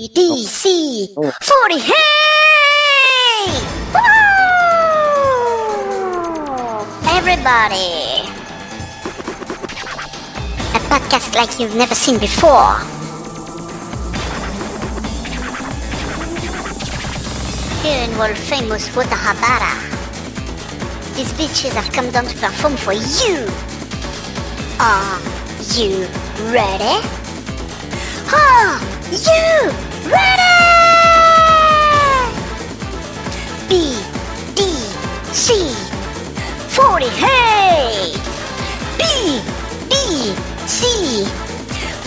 BDC 40 Hey! Woo! Everybody! A podcast like you've never seen before. Here in world famous Watahabara, these bitches have come down to perform for you. Are you ready? Are you ready? B D C 40 hey! B D C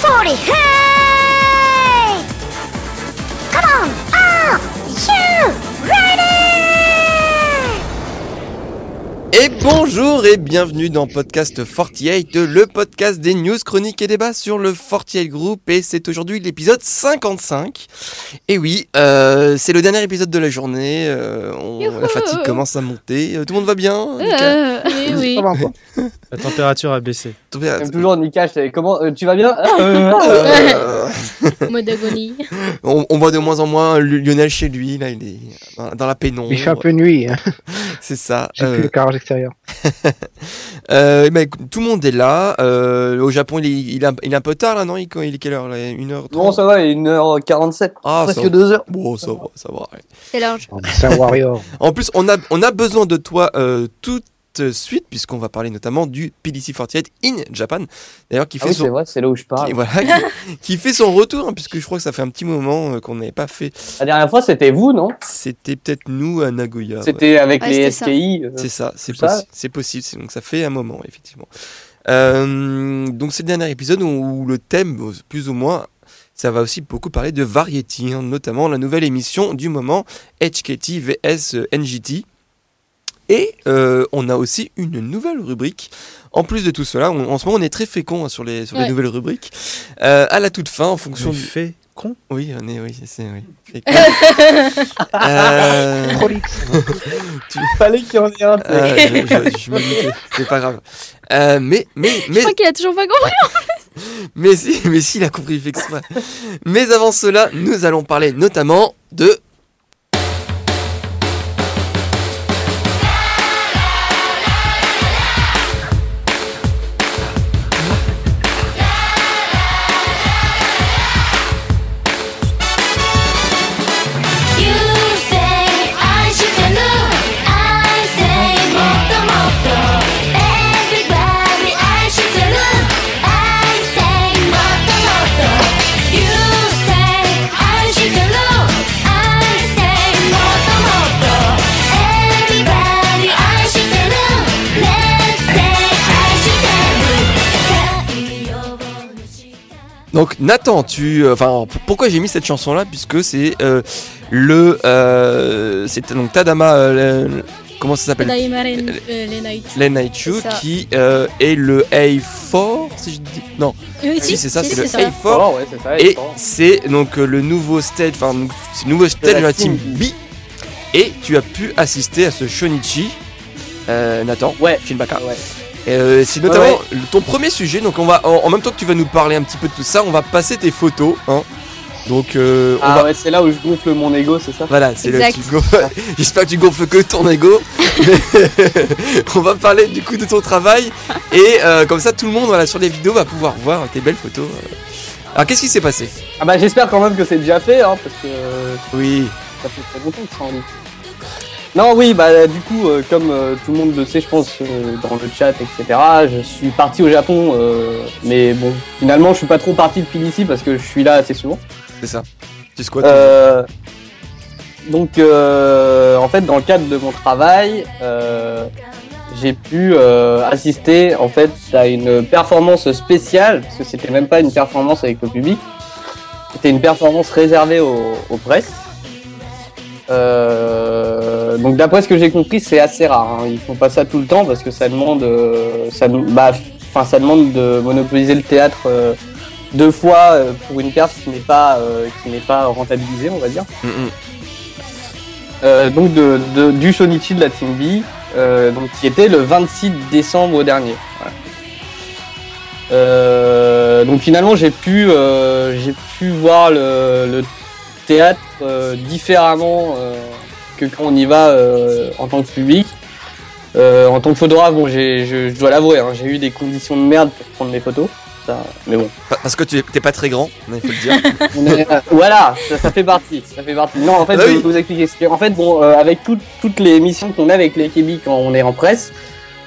40 hey! Come on! Are you Et bonjour et bienvenue dans Podcast 48, le podcast des news, chroniques et débats sur le 48 Group. Et c'est aujourd'hui l'épisode 55. Et oui, euh, c'est le dernier épisode de la journée. euh, on- la fatigue commence à monter. Euh, tout le monde va bien oui, quoi. La température a baissé. Comme toujours, Nika, je t'avais- comment euh, tu vas bien Euh, Mode agonie. on, on voit de moins en moins Lionel chez lui. Là, il est dans, dans la pénombre. Il fait un peu nuit. Hein. C'est ça. J'ai Euh, plus le garage extérieur. Euh, eh ben, tout le monde est là. Euh, au Japon, il est, il, est un, il est un peu tard là, non? Il, il est quelle heure là? 1h30 Bon, ça va, il est 1h47. Ah, presque va. 2h. Bon, ça va, ça va. ouais. C'est large. C'est un warrior. En plus, on a, on a besoin de toi euh, tout suite, puisqu'on va parler notamment du PDC48 in Japan. D'ailleurs, qui Ah fait oui, son. vrai, c'est là où je Qui, parle. voilà, qui, qui fait son retour, hein, puisque je crois que ça fait un petit moment euh, qu'on n'avait pas fait. La dernière fois, c'était vous, non? C'était peut-être nous à Nagoya. ouais. C'était avec Ouais, les. SKI. euh, C'est ça, c'est possi- possible. Donc ça fait un moment, effectivement. Euh, donc c'est le dernier épisode où, où le thème, plus ou moins, ça va aussi beaucoup parler de Variety, hein, notamment la nouvelle émission du moment, HKT vs NGT. Et euh, on a aussi une nouvelle rubrique. En plus de tout cela, on- en ce moment on est très fécond hein, sur, les, sur les Ouais. nouvelles rubriques. Euh, à la toute fin, en fonction Tu du... fais con Oui, on est, oui, c'est oui. Fécond. Euh, Prolixe. Fallait qu'il y en ait un. tu euh, je, je- je me c'est pas grave. Euh, mais, mais, Je mais, crois qu'il a toujours pas compris. mais si, mais si, il a compris, il fait exprès. Mais avant cela, nous allons parler notamment de. Donc, Nathan, tu. euh, Enfin, pourquoi j'ai mis cette chanson-là? Puisque c'est euh, le. euh, c'est donc Tadama. euh, le- comment ça s'appelle? Les Night. Lenaichu qui euh, est le A4, si je dis. Non, Oui, si, c'est ça, c'est le ça. A4. Oh, ouais, c'est ça. Et c'est donc euh, le nouveau stage, enfin c'est le nouveau stage de la team B. Et tu as pu assister à ce Shonichi, euh, Nathan, Ouais. Shinbaka. Euh, c'est notamment ton premier sujet, donc on va en, en même temps que tu vas nous parler un petit peu de tout ça, on va passer tes photos. Hein. Donc euh, on Ah va. ouais, c'est là où je gonfle mon ego, c'est ça? Voilà, c'est Exact. tu gonfles- J'espère que tu gonfles que ton ego. On va parler du coup de ton travail et euh, comme ça tout le monde voilà, sur les vidéos va pouvoir voir tes belles photos. Alors qu'est-ce qui s'est passé? Ah bah j'espère quand même que c'est déjà fait, hein, parce que Oui. ça fait très longtemps que c'est en ligne. Non, oui, bah du coup, euh, comme euh, tout le monde le sait, je pense, euh, dans le chat, etc., je suis parti au Japon, euh, mais bon, finalement, je suis pas trop parti depuis ici parce que je suis là assez souvent. C'est ça. Tu squattes. Euh, donc, euh, en fait, dans le cadre de mon travail, euh, j'ai pu euh, assister en fait à une performance spéciale, parce que c'était même pas une performance avec le public, c'était une performance réservée aux, aux presses. Euh, donc d'après ce que j'ai compris, c'est assez rare. Hein. Ils font pas ça tout le temps parce que ça demande, euh, ça, bah, enfin, ça demande de monopoliser le théâtre euh, deux fois pour une perf qui n'est pas, qui n'est pas rentabilisée, on va dire. Mm, mm. Donc de, de- du Shonichi de la Team B, donc qui était le 26 décembre dernier. Voilà. Euh, donc finalement j'ai pu euh, j'ai pu voir le, le théâtre euh, différemment euh, que quand on y va euh, en tant que public. En tant que photographe, bon, j'ai, je, je dois l'avouer, hein, j'ai eu des conditions de merde pour prendre mes photos. Ça, mais bon, Pa- Parce que tu es- t'es pas très grand, il faut le dire. voilà, ça, ça fait partie, ça fait partie. Non, en fait, Ah je oui. vais vous expliquer. ce En fait, bon, avec tout- toutes les missions qu'on a avec les Québec quand on est en presse,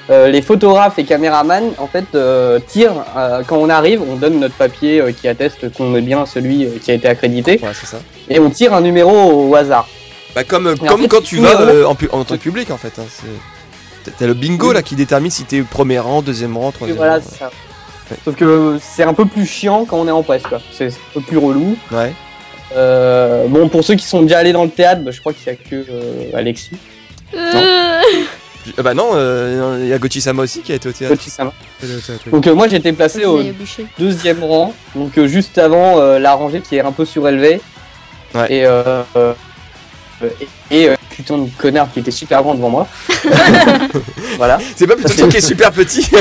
euh, les photographes et caméramans, en fait, euh, tirent euh, quand on arrive, on donne notre papier qui atteste qu'on est bien celui qui a été accrédité, Ouais, c'est ça. Et on tire un numéro au hasard. Bah, comme, Et en comme fait, quand tu vas euh, en, pu- en tant que public en fait. Hein, c'est- t'as- le bingo là qui détermine si t'es premier rang, deuxième rang, troisième voilà, rang. c'est ça. Sauf que c'est un peu plus chiant quand on est en presse, quoi. C'est un peu plus relou. Ouais. Euh, bon, pour ceux qui sont déjà allés dans le théâtre, bah, je crois qu'il y a que euh, Alexis. Euh, Ah bah non, euh, il y a Sama aussi qui a été au théâtre. Sama. Donc euh, moi j'étais placé au deuxième rang, donc euh, juste avant euh, la rangée qui est un peu surélevée. Ouais. Et, euh, euh, et, euh, putain de connard qui était super grand devant moi. voilà. C'est pas plutôt toi qui est super petit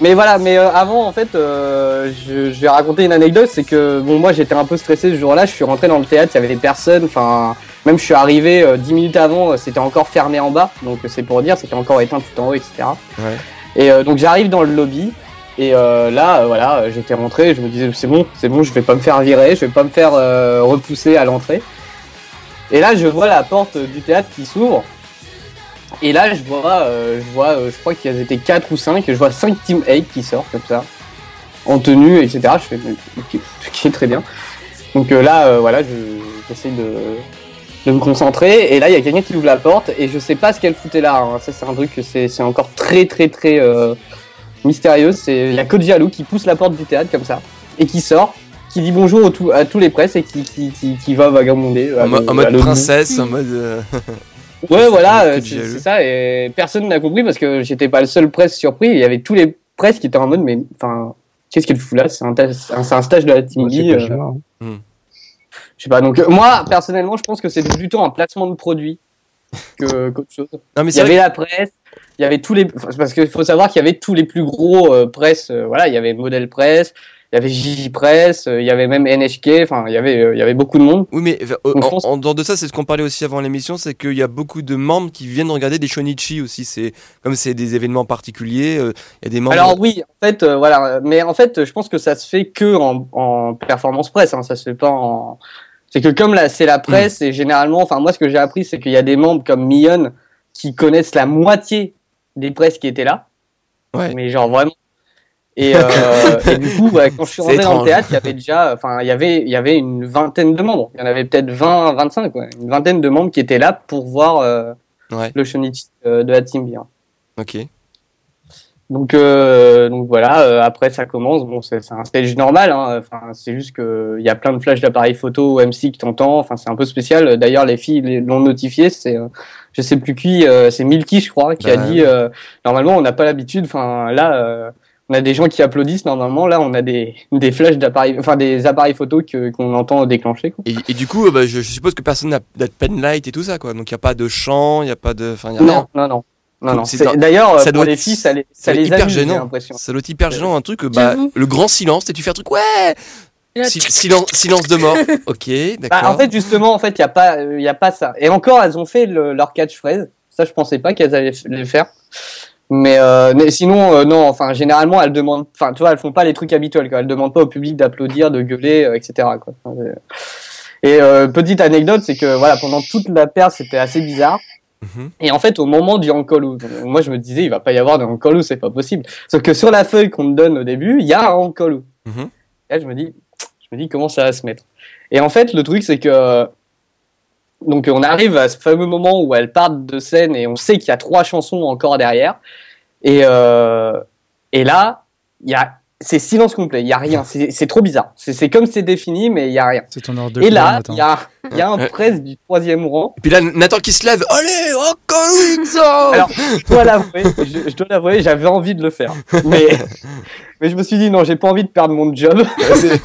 Mais voilà, mais euh, avant en fait, euh, je, je vais raconter une anecdote, c'est que bon moi j'étais un peu stressé ce jour-là, je suis rentré dans le théâtre, il y avait des personnes, enfin même je suis arrivé euh, 10 minutes avant, euh, c'était encore fermé en bas, donc euh, c'est pour dire, c'était encore éteint tout en haut, etc. Ouais. Et euh, donc j'arrive dans le lobby. Et euh, là, euh, voilà, j'étais rentré, je me disais c'est bon, c'est bon, je vais pas me faire virer, je vais pas me faire euh, repousser à l'entrée. Et là, je vois la porte du théâtre qui s'ouvre. Et là, je vois, je vois, je crois qu'ils étaient 4 ou 5, et je vois 5 Team 8 qui sortent comme ça, en tenue, etc. Je fais, ok, ok, très bien. Donc là, voilà, je- j'essaie de, de me concentrer. Et là, il y a quelqu'un qui ouvre la porte, et je sais pas ce qu'elle foutait là. hein. Ça, c'est un truc que c'est encore très, très, très euh, mystérieux. C'est il y a qui pousse la porte du théâtre comme ça, et qui sort, qui dit bonjour au tout- à tous les presses, et qui, qui, qui, qui va vagabonder. à En, mo- mode princesse, en mode. euh, Ouais, voilà, euh, c'est c'est ça, et personne n'a compris parce que j'étais pas le seul presse surpris. Il y avait tous les presses qui étaient en mode, mais enfin, qu'est-ce qu'elle fout là C'est un, ta- c'est un- c'est un stage de la Ouais, c'est pas euh, hein. Je sais pas, donc euh, moi, personnellement, je pense que c'était plutôt un placement de produit que- qu'autre chose. Non mais Il y c'est avait la presse, il y avait tous les. Parce qu'il faut savoir qu'il y avait tous les plus gros euh, presse. euh, voilà, il y avait Model Press, il y avait JJ Press, euh, il y avait même NHK, enfin, il y avait, euh, il y avait beaucoup de monde. Oui mais euh, en, pense- en dehors de ça, c'est ce qu'on parlait aussi avant l'émission, c'est qu'il y a beaucoup de membres qui viennent regarder des shonichi aussi. C'est comme c'est des événements particuliers, euh, il y a des membres. Alors oui, en fait, euh, voilà, mais en fait, je pense que ça se fait que en, en performance presse, hein, ça se fait pas en. C'est que comme là, c'est la presse et généralement, enfin moi, ce que j'ai appris, c'est qu'il y a des membres comme Mion qui connaissent la moitié des presses qui étaient là, Ouais. mais genre vraiment. Et, euh, et du coup, ouais, quand je suis rentré dans le théâtre, il y avait déjà, enfin, il y avait, il y avait une vingtaine de membres. Il y en avait peut-être 20, 25, quoi. Une vingtaine de membres qui étaient là pour voir euh, Ouais. le Shonichi euh, de Team Beer. Ok. Donc, euh, donc voilà, euh, après ça commence, bon c'est un stage normal, hein, enfin, c'est juste que il y a plein de flashs d'appareils photo MC que t'entends, enfin c'est un peu spécial. D'ailleurs les filles les- l'ont notifié, c'est euh, je sais plus qui, euh, c'est Milky je crois, qui a Bah, dit euh, normalement on n'a pas l'habitude, enfin là euh, on a des gens qui applaudissent normalement, là on a des, des flashs d'appareils, enfin des appareils photo que qu'on entend déclencher. Quoi. Et, et du coup, bah, je, je suppose que personne n'a de penlight et tout ça quoi. Donc il y a pas de chant, il y a pas de, enfin y a rien. Non, non, non. Non, Comme non. C'est- dans- D'ailleurs, euh, ça pour doit les être- filles, ça les, Ça ça doit être les hyper amuse, gênant. Ça doit être hyper gênant un truc. Bah, le grand silence, et tu fais un truc ouais. Silence, silence de mort. Ok, d'accord. Bah, en fait, justement, en fait, il y a pas, il y a pas ça. Et encore, elles ont fait le- leur catchphrase. Ça, je pensais pas qu'elles allaient le faire. Mais, euh, mais sinon, euh, non. Enfin, généralement, elles demandent. Enfin, tu vois, elles font pas les trucs habituels. Quoi. Elles demandent pas au public d'applaudir, de gueuler, euh, etc. Quoi. Euh, Et euh, petite anecdote, c'est que voilà, pendant toute la perte, c'était assez bizarre. Mhm. Et en fait, au moment du Ankolu, moi je me disais, il va pas y avoir de Ankolu, c'est pas possible. Sauf que sur la feuille qu'on te donne au début, il y a un Ankolu. Mhm. Et là, je me dis, je me dis comment ça va se mettre? Et en fait, le truc, c'est que donc on arrive à ce fameux moment où elles partent de scène et on sait qu'il y a trois chansons encore derrière. Et euh, et là, il y a c'est silence complet, il y a rien. C'est trop bizarre. C'est comme c'est défini, mais il y a rien. C'est ton heure de Et là, Nathan. il y a y a un presse du troisième rang Et puis là, Nathan qui se lève. Allez, encore une Alors, je dois l'avouer, je, je dois l'avouer, j'avais envie de le faire. Mais, mais je me suis dit, non, j'ai pas envie de perdre mon job.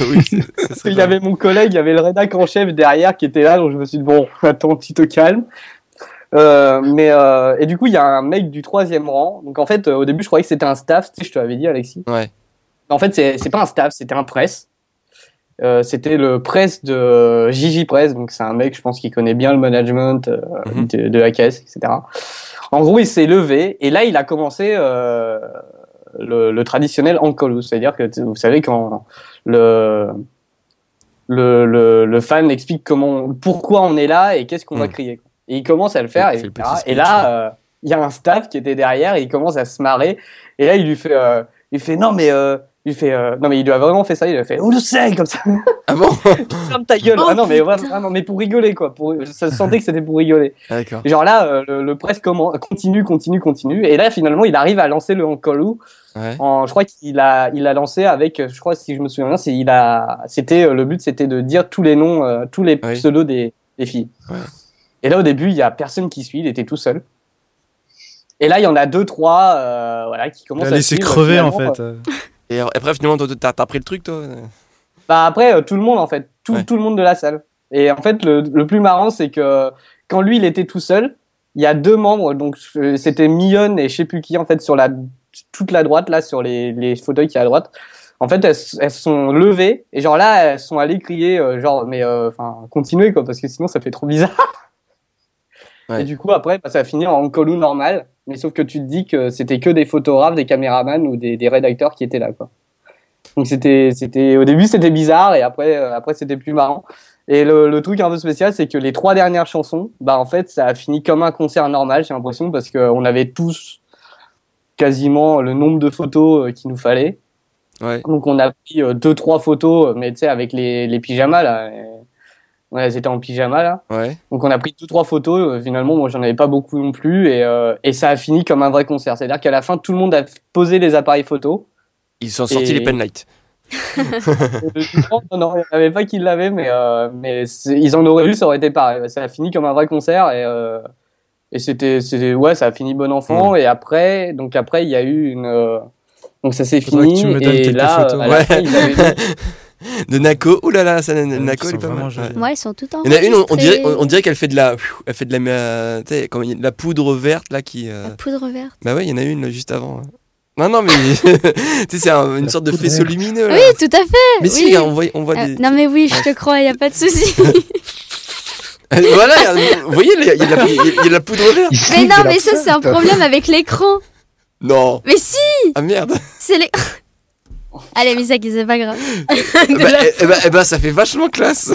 Oui, Parce qu'il y avait mon collègue, il y avait le rédac en chef derrière qui était là, donc je me suis dit, bon, attends, tu te calmes. Euh, mais euh, et du coup il y a un mec du troisième rang donc en fait euh, au début je croyais que c'était un staff tu sais je te l'avais dit Alexis Ouais. En fait c'est pas un staff c'était un presse Euh, c'était le presse de Gigi Press, donc c'est un mec, je pense, qui connaît bien le management euh, Mhm. de, de AKS, etc. En gros, il s'est levé et là, il a commencé euh, le, le traditionnel Ankolou, c'est-à-dire que vous savez quand le le, le, le fan explique comment, pourquoi on est là et qu'est-ce qu'on va Mhm. crier. Et il commence à le faire, et, le et là, il y a un staff qui était derrière, et il commence à se marrer, et là, il lui fait, il fait non mais, il fait, euh, non mais il lui a vraiment fait ça, il lui a fait, oh le sait comme ça, Ah bon ferme ta gueule. Oh, ah non mais vraiment, vraiment, mais pour rigoler quoi, pour, ça se sentait que c'était pour rigoler. Ah, D'accord. Genre là, euh, le, le presse comment, continue, continue, continue, et là finalement, il arrive à lancer le Ankolou Ouais. en, je crois qu'il a, il a lancé avec, je crois si je me souviens bien, c'est, il a, c'était, euh, le but c'était de dire tous les noms, euh, tous les Oui. pseudos des, des filles. Ouais. Et là au début, il y a personne qui suit, il était tout seul. Et là, il y en a deux, trois, euh, voilà, qui Il commencent a à laissé suivre, crever en fait. euh, Et après, finalement, t'as t'as pris le truc, toi Bah après, euh, tout le monde en fait, tout, Ouais. tout le monde de la salle. Et en fait, le, le plus marrant, c'est que quand lui, il était tout seul, il y a deux membres, donc euh, c'était Mion et je sais plus qui en fait sur la toute la droite là, sur les, les fauteuils qui est à droite. En fait, elles, elles sont levées et genre là, elles sont allées crier euh, genre mais euh, enfin continuez quoi parce que sinon ça fait trop bizarre. Ouais. Et du coup après, bah, ça a fini en colou normal, mais sauf que tu te dis que c'était que des photographes, des caméramans ou des, des rédacteurs qui étaient là quoi. Donc c'était c'était au début c'était bizarre et après euh, après c'était plus marrant. Et le, le truc un peu spécial c'est que les trois dernières chansons, bah en fait ça a fini comme un concert normal j'ai l'impression parce que on avait tous quasiment le nombre de photos euh, qu'il nous fallait. Ouais. Donc on a pris euh, deux trois photos euh, mais tu sais avec les, les pyjamas là. Elles étaient en pyjama là. Ouais. Donc on a pris deux trois photos. euh, finalement, moi j'en avais pas beaucoup non plus et, euh, et ça a fini comme un vrai concert. C'est-à-dire qu'à la fin tout le monde a posé les appareils photos. Ils sont sortis Et- les penlights. Euh, non, non, il n'y avait pas qui l'avait, mais, euh, mais ils en auraient eu, ça aurait été pareil. Ça a fini comme un vrai concert et, euh, et c'était, c'était, ouais, ça a fini bon enfant. Et après, donc après, il y a eu une, donc ça s'est que fini. tu me donnes Et là, photos. Ouais. fin, ils avaient- De Nako. Ouh là là, ça, Nako, elle est sont pas mal. Ouais. Ouais, ils sont tout en Il y en a une, on, on dirait, on, on dirait qu'elle fait de la, elle fait de la, euh, a de la poudre verte là qui. euh, La poudre verte. Bah ouais, il y en a une juste avant. Non, non, mais tu sais, c'est un- une sorte de faisceau lumineux. Là. Oui, tout à fait. mais si, oui. regarde, on voit, on voit Euh, des. non mais oui, je te crois, il y a pas de souci. voilà, il y a- vous voyez, il y, a de la- il y a- il y a de la poudre verte. mais non, mais ça c'est un problème avec l'écran. Non. Mais si, Ah merde. c'est les. Allez, Misaki, c'est pas grave. bah, eh, bah, eh bah, ça fait vachement classe.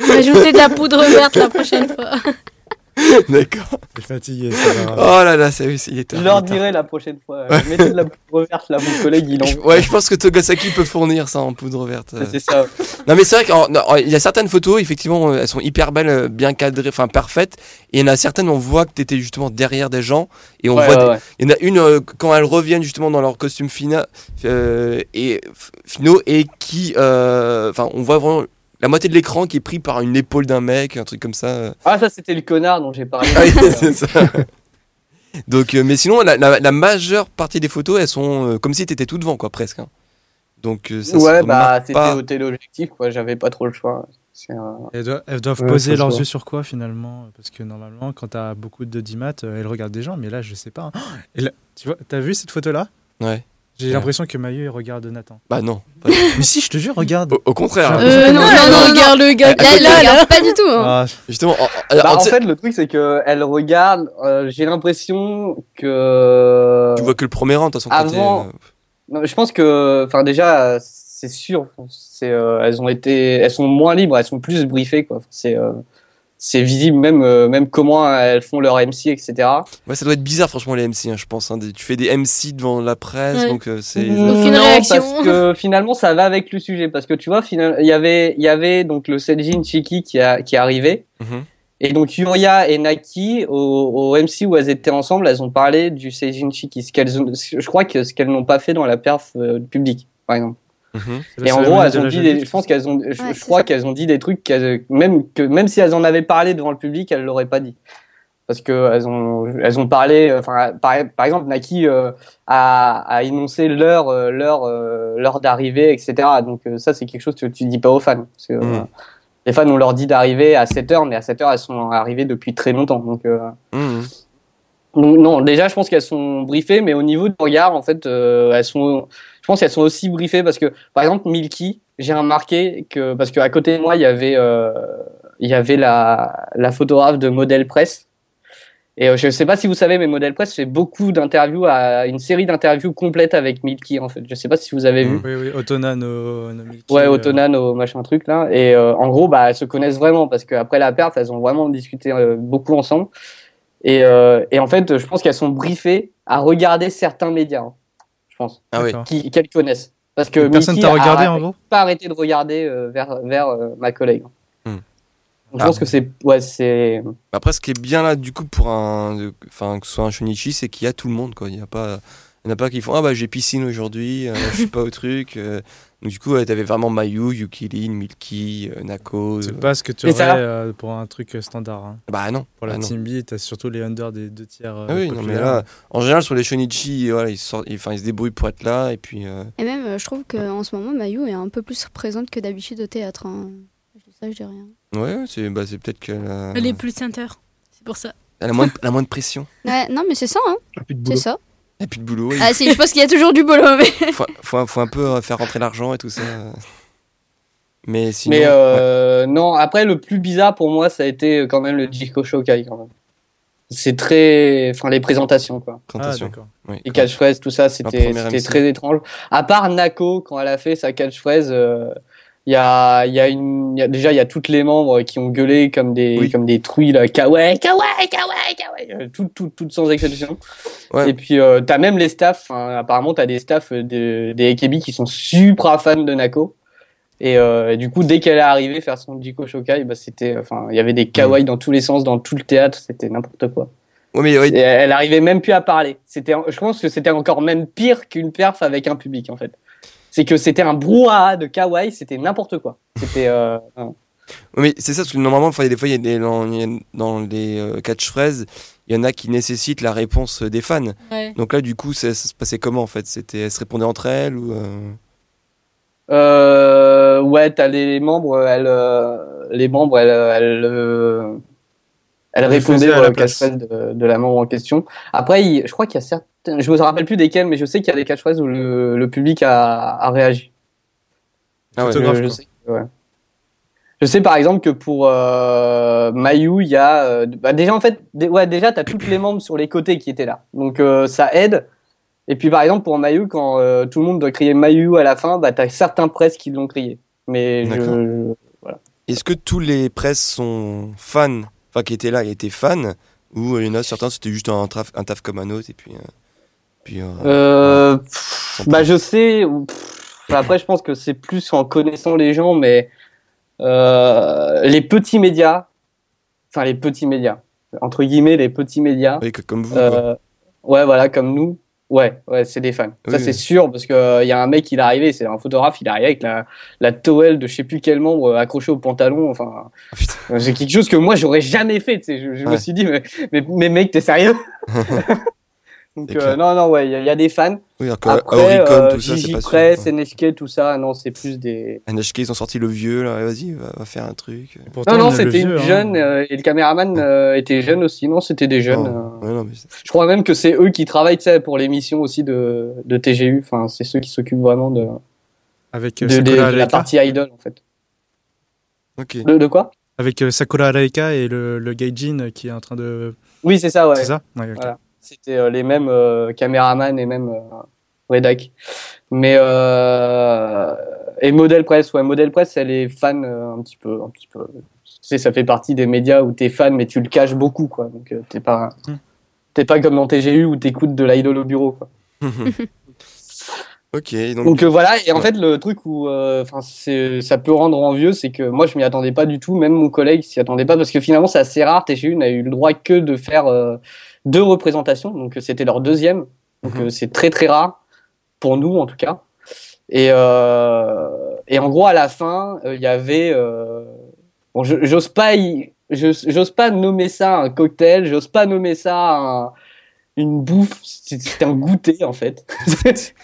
Rajouter de la poudre verte la prochaine fois. D'accord. Fatigué, c'est pas grave. Oh là là, ça, il est je tard. leur il est tard. dirai la prochaine fois. euh, Mettez de la poudre verte là, mon collègue, il en. Je- Ouais, je pense que Togasaki peut fournir ça en poudre verte. euh. C'est ça. Non, mais c'est vrai qu'il y a certaines photos, effectivement, euh, elles sont hyper belles, euh, bien cadrées, enfin parfaites. Et il y en a certaines, on voit que tu étais justement derrière des gens. Et on Ouais, voit. ouais, des- ouais. Il y en a une, euh, quand elles reviennent justement dans leur costume fina, euh, et, finaux, et qui. euh, Enfin, on voit vraiment la moitié de l'écran qui est pris par une épaule d'un mec, un truc comme ça. euh. Ah, ça c'était le connard dont j'ai parlé. Ah oui, c'est ça. Donc, euh, mais sinon, la, la- la majeure partie des photos, elles sont euh, comme si tu étais tout devant, quoi, presque. hein. Donc, euh, ça ouais, bah c'était pas. au téléobjectif, quoi. J'avais pas trop le choix. Un- Elles doivent, elles doivent Ouais, poser leurs yeux sur quoi finalement? Parce que normalement, quand t'as beaucoup de dimat, elles regardent des gens, mais là, je sais pas. hein. Et là, tu vois, t'as vu cette photo-là? Ouais. J'ai Ouais. l'impression que Maillot il regarde Nathan. Bah non. pas- mais si, je te jure, regarde. Au, au contraire. Euh, non, non, non, regarde le gars. À Là, regarde pas du tout. hein. Ah, Justement, en, Bah, en- fait, le truc, c'est que elle regarde. euh, j'ai l'impression que. tu vois que le premier rang, de toute façon. Avant- euh, Non, je pense que, enfin, déjà, c'est sûr. C'est, euh, elles ont été, elles sont moins libres, elles sont plus briefées, quoi. C'est, euh, c'est visible même, euh, même comment elles font leur MC, etc. Ouais, ça doit être bizarre, franchement, les MC, hein, je pense. hein. Des- Tu fais des MC devant la presse, Ouais. donc euh, c'est. Aucune Non, réaction. Parce que finalement, ça va avec le sujet. Parce que tu vois, finalement, il y avait, il y avait donc le Seijin Chiki qui a, qui est arrivé. Mhm. Et donc Yuria et Naki au, au MC où elles étaient ensemble, elles ont parlé du Seijin Chiki. Ce qu'elles ont, je crois que ce qu'elles n'ont pas fait dans la perf euh, publique, par exemple. La Et en gros, elles ont dit, des- je pense qu'elles ont, je, Ouais, je c'est crois qu'elles ont dit des trucs qu'elles, même que même si elles en avaient parlé devant le public, elles l'auraient pas dit. Parce que elles ont, elles ont parlé, enfin, par, par exemple, Naki euh, a, a énoncé l'heure, euh, l'heure, euh, l'heure d'arrivée, etc. Donc euh, ça, c'est quelque chose que tu dis pas aux fans. Parce que, euh, Mhm. les fans, on leur dit d'arriver à 7 heures, mais à 7 heures, elles sont arrivées depuis très longtemps. Donc, euh, Mhm. Donc, non, déjà, je pense qu'elles sont briefées, mais au niveau du regard, en fait, euh, elles sont, je pense qu'elles sont aussi briefées parce que, par exemple, Milky, j'ai remarqué que parce qu'à côté de moi, il y avait, euh, il y avait la, la photographe de Modèle Presse. Et euh, je ne sais pas si vous savez, mais Modèle Presse fait beaucoup d'interviews, à une série d'interviews complètes avec Milky en fait. Je ne sais pas si vous avez vu. Oui, oui, Otona, no, no Milky, Ouais, euh, Autonan, au machin truc là. Et euh, en gros, bah, elles se connaissent vraiment parce qu'après la perf, elles ont vraiment discuté euh, beaucoup ensemble. Et, euh, et en fait, je pense qu'elles sont briefées à regarder certains médias, hein, je pense, Ah oui. Qu'elles connaissent. Parce que Personne t'a a regardé en gros? pas arrêté de regarder euh, vers, vers euh, ma collègue. Hmm. Donc, je Ah. pense que c'est. Ouais, c'est. Après, ce qui est bien là, du coup, pour un, enfin, que ce soit un Shonichi, c'est qu'il y a tout le monde, quoi. Il y a pas, il y en a pas qui font, ah bah j'ai piscine aujourd'hui, euh, je suis pas au truc. Donc, du coup, ouais, t'avais vraiment Mayu, Yukilin, Milky, euh, Nako. C'est euh. pas ce que tu aurais ça- euh, pour un truc standard. hein. Bah non. Pour la bah non. Team B, t'as surtout les under des deux tiers. euh, Ah oui, non, mais là, en général, sur les Shonichi, voilà, ils, sortent, ils, enfin, ils se débrouillent pour être là, et puis. euh, Et même, je trouve qu'en ce moment, Mayu est un peu plus présente que d'habitude au théâtre. hein. Je dis ça, je dis rien. Ouais, c'est bah, c'est peut-être qu'elle a, Elle est plus center. C'est pour ça. elle a moins, de, elle a moins de pression. Ouais, non, mais c'est ça, hein. Plus de C'est boulot. Ça. Elle a plus de boulot. Ah si, je pense qu'il y a toujours du boulot, mais... faut, faut, faut un peu euh, faire rentrer l'argent et tout ça. Mais sinon. Mais ouais, euh, non, après, le plus bizarre pour moi, ça a été quand même le Jiko Shokai, quand même. C'est très. Enfin, les présentations, quoi. Ah, présentation. Oui, Les catchphrases, tout ça, c'était très étrange. À part Nako, quand elle a fait sa catchphrase, euh, il y a, il y a une, y a, déjà, il y a toutes les membres qui ont gueulé comme des, Oui. comme des truies, là, kawaii, kawaii, kawaii, kawaii, euh, toutes, toutes, toutes sans exception. Ouais. Et puis, euh, t'as même les staffs, hein, apparemment, t'as des staffs euh, de, des AKB qui sont super fans de Nako. Et, euh, et du coup, dès qu'elle est arrivée faire son Jiko Shokai, bah, c'était, enfin, il y avait des kawaii dans tous les sens, dans tout le théâtre, c'était n'importe quoi. Mais ouais, Et elle arrivait même plus à parler. C'était, je pense que c'était encore même pire qu'une perf avec un public en fait. C'est que c'était un brouhaha de kawaii, c'était n'importe quoi. C'était, euh, euh, c'est ça, parce que normalement, enfin, des fois, il y a des, dans, il y a- dans les euh, catchphrases, il y en a qui nécessitent la réponse des fans. Ouais. Donc là, du coup, ça, ça se passait comment en fait? C'était, elles se répondaient entre elles ou euh, euh, ouais, t'as les membres, elle, euh, les membres, elle, elle, euh, elle répondait à la catchphrases de, de la membre en question. Après, il- je crois qu'il y a certaines, je me rappelle plus desquelles, mais je sais qu'il y a des catchphrases où le, le public a, a réagi. Ah ouais. Je, je sais, ouais. Je sais par exemple que pour euh, Mayu, il y a euh, bah, déjà en fait, ouais, déjà t'as toutes les membres sur les côtés qui étaient là, donc euh, ça aide. Et puis par exemple pour Mayu, quand euh, tout le monde doit crier Mayu à la fin, bah t'as certains presses qui l'ont crié. Mais je- Est-ce que tous les presses sont fans, enfin qui étaient là, étaient fans, ou euh, il y en a certains, c'était juste un, traf- un taf comme un autre, et puis. euh, puis euh, pff, bah je sais. pff, après, je pense que c'est plus en connaissant les gens, mais les petits médias, enfin les petits médias, entre guillemets les petits médias, oui, que- comme vous. euh, ouais voilà comme nous, ouais ouais c'est des fans. Ça Oui, c'est sûr parce que il y a un mec il est arrivé, c'est un photographe, il est arrivé avec la la towel de je sais plus quel membre accrochée au pantalon, enfin Ah, euh, c'est quelque chose que moi j'aurais jamais fait. tu sais. Je, je me suis dit mais mais, mais mec t'es sérieux? Donc euh, non non ouais il y, a- il y a des fans. Oui, alors qu'à Après, Oricon, euh, tout ça, c'est Gigi. Press. NHK, tout ça, non, c'est plus des. NHK, ils ont sorti le vieux, là, vas-y, va, va faire un truc. Pourtant, Non, non, c'était une hein. jeune, euh, et le caméraman euh, était jeune aussi. Non, c'était des jeunes. Non. euh. Ouais, non, mais c'est- Je crois même que c'est eux qui travaillent, tu sais, pour l'émission aussi de, de TGU. Enfin, c'est ceux qui s'occupent vraiment de, Avec de, euh, de- Sakura de la Araika. partie idol, en fait. Ok. De, de quoi? Avec euh, Sakura Araika et le, le Gaijin qui est en train de. Oui, c'est ça, ouais. C'est ça? Ouais, ok. Voilà. C'était euh, les mêmes euh, caméramans et même euh, rédac. Mais euh, et Model Press, ouais, Model Press, elle est fan euh, un petit peu, un petit peu. Tu sais, ça fait partie des médias où t'es fan, mais tu le caches beaucoup, quoi. Donc euh, t'es pas, Hmm. t'es pas comme dans TGU où t'écoutes de l'idol au bureau, quoi. ok, donc. Donc euh, voilà. Et en ouais. fait, le truc où, euh, enfin, c'est, ça peut rendre envieux, c'est que moi, je m'y attendais pas du tout. Même mon collègue s'y attendait pas parce que finalement, c'est assez rare. TGU n'a eu le droit que de faire euh, deux représentations, donc euh, c'était leur deuxième. Donc euh, c'est très très rare pour nous en tout cas. Et euh, et en gros à la fin euh, il y avait euh, bon j'ose pas y- j'ose j'ose pas nommer ça un cocktail, j'ose pas nommer ça un- une bouffe, c'était un goûter en fait. C'est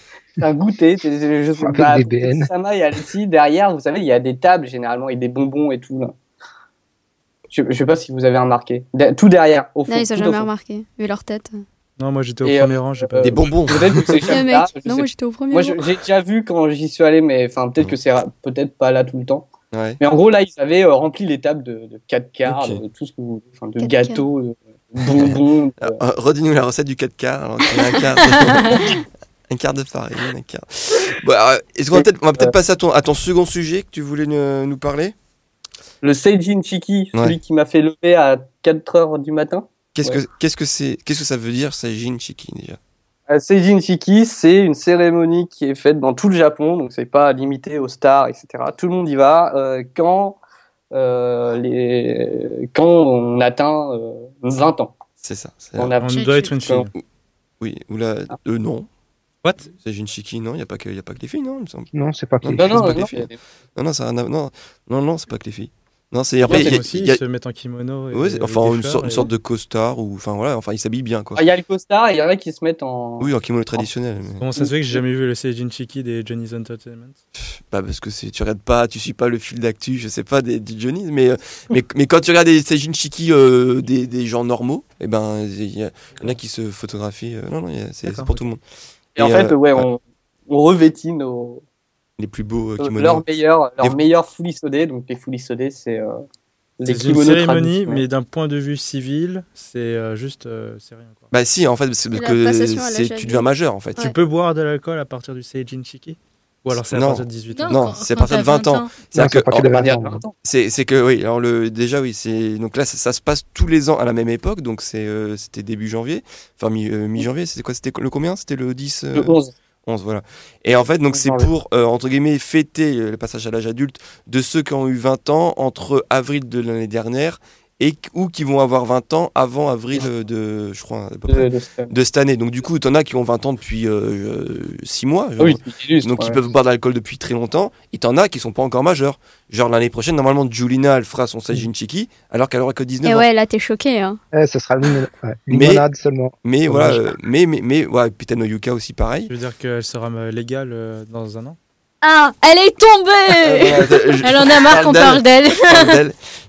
un goûter. je- de BBN. Sama et Alexis derrière, vous savez, il y a des tables généralement et des bonbons et tout là. Je, je sais pas si vous avez remarqué. De- tout derrière, au fond. Non, ils ont jamais remarqué, vu leur tête. Non, moi j'étais au Et, premier rang, j'ai pas euh, Des bonbons. Peut-être que c'est là, je Non, sais moi j'étais au premier. Moi, rang. j'ai déjà vu quand j'y suis allé, mais enfin, peut-être que c'est peut-être pas là tout le temps. Ouais. Mais en gros, là, ils avaient euh, rempli les tables de, de 4 quarts, de tout ce que vous enfin, de 4 gâteaux, de bonbons. euh, Redis-nous la recette du 4 quarts. Alors, il y a un quart. un quart de farine, un quart. Bon, alors, Est-ce qu'on va peut-être on va peut-être passer à ton, à ton second sujet que tu voulais nous, nous parler? Le Seijin Chiki, Ouais. celui qui m'a fait lever à 4 heures du matin. Qu'est-ce Ouais. que qu'est-ce que c'est Qu'est-ce que ça veut dire, Seijin Chiki déjà? Euh, Seijin Chiki, c'est une cérémonie qui est faite dans tout le Japon, donc c'est pas limité aux stars, etc. Tout le monde y va euh, quand, euh, les... quand on atteint euh, 20 ans. C'est ça. c'est- On a On doit être une fille. Oui, ou là, Ah. euh, non. What? Seijin Chiki, non, il n'y a, pas que- y a pas que les filles, non, il me semble. Non, c'est pas Non, que Non, non, pas non, que les non, filles. Non, non, ça a rien à- non, non, non, c'est pas que les filles. Non, c'est après, il y c'est a- aussi, y a- ils se mettent en kimono. Et, ouais, enfin des une, sorte, une et- sorte de costard ou enfin voilà, enfin ils s'habillent bien quoi. Ah, Il y a le costard et il y en a qui se mettent en. Oui, en kimono traditionnel. mais- Comment ça se fait que j'ai jamais vu le Seijin Chiki des Johnny's Entertainment? Pas parce que c'est tu regardes pas, tu suis pas le fil d'actu, je sais pas des, des Johnny, mais, euh, mais mais quand tu regardes des Seijin Chiki euh, des, des gens normaux, et ben il y, en a qui se photographient. euh, non non, c'est pour tout le monde. Et en fait, euh, ouais, on, on revêtit nos, Les plus beaux euh, Euh, kimonos. leur meilleur, leur Les- meilleur fully Donc les fully c'est euh, les C'est une kimonos cérémonie, mais d'un point de vue civil, c'est euh, juste. euh, c'est rien quoi. Bah si, en fait, c'est que tu deviens majeur en fait. Ouais. Tu peux boire de l'alcool à partir du Seijin Chiki Ou alors c'est à Non. partir de 18 ans? Non, c'est à partir de t'as 20 ans. C'est que- pas que des On va 20 dire ans. 20 ans. C'est c'est que oui, alors le déjà oui, c'est donc là ça, ça se passe tous les ans à la même époque, donc c'est euh, c'était début janvier, enfin mi, euh, mi-janvier, c'était quoi C'était le combien? C'était le 10 euh, Le 11. 11 voilà. Et en fait donc c'est pour euh, entre guillemets fêter le passage à l'âge adulte de ceux qui ont eu 20 ans entre avril de l'année dernière et ou qui vont avoir 20 ans avant avril euh, de je crois à peu près, De, de de cette année. Donc du coup, t'en as qui ont 20 ans depuis 6 mois. genre. Oui, illustre, Donc ouais. ils peuvent boire de l'alcool depuis très longtemps. Et t'en as qui sont pas encore majeurs. Genre l'année prochaine, normalement, Julina, elle fera son Seijin Chiki, alors qu'elle aura que 19 Et ans. ouais, là t'es choqué. Hein. Eh, ce sera une ouais, Mais- limonade seulement. Mais voilà, euh, mais, mais, mais, ouais, Pita no Yuka aussi pareil. Je veux dire qu'elle sera euh, légale euh, dans un an Ah, elle est tombée je- Elle en a marre qu'on parle d'elle.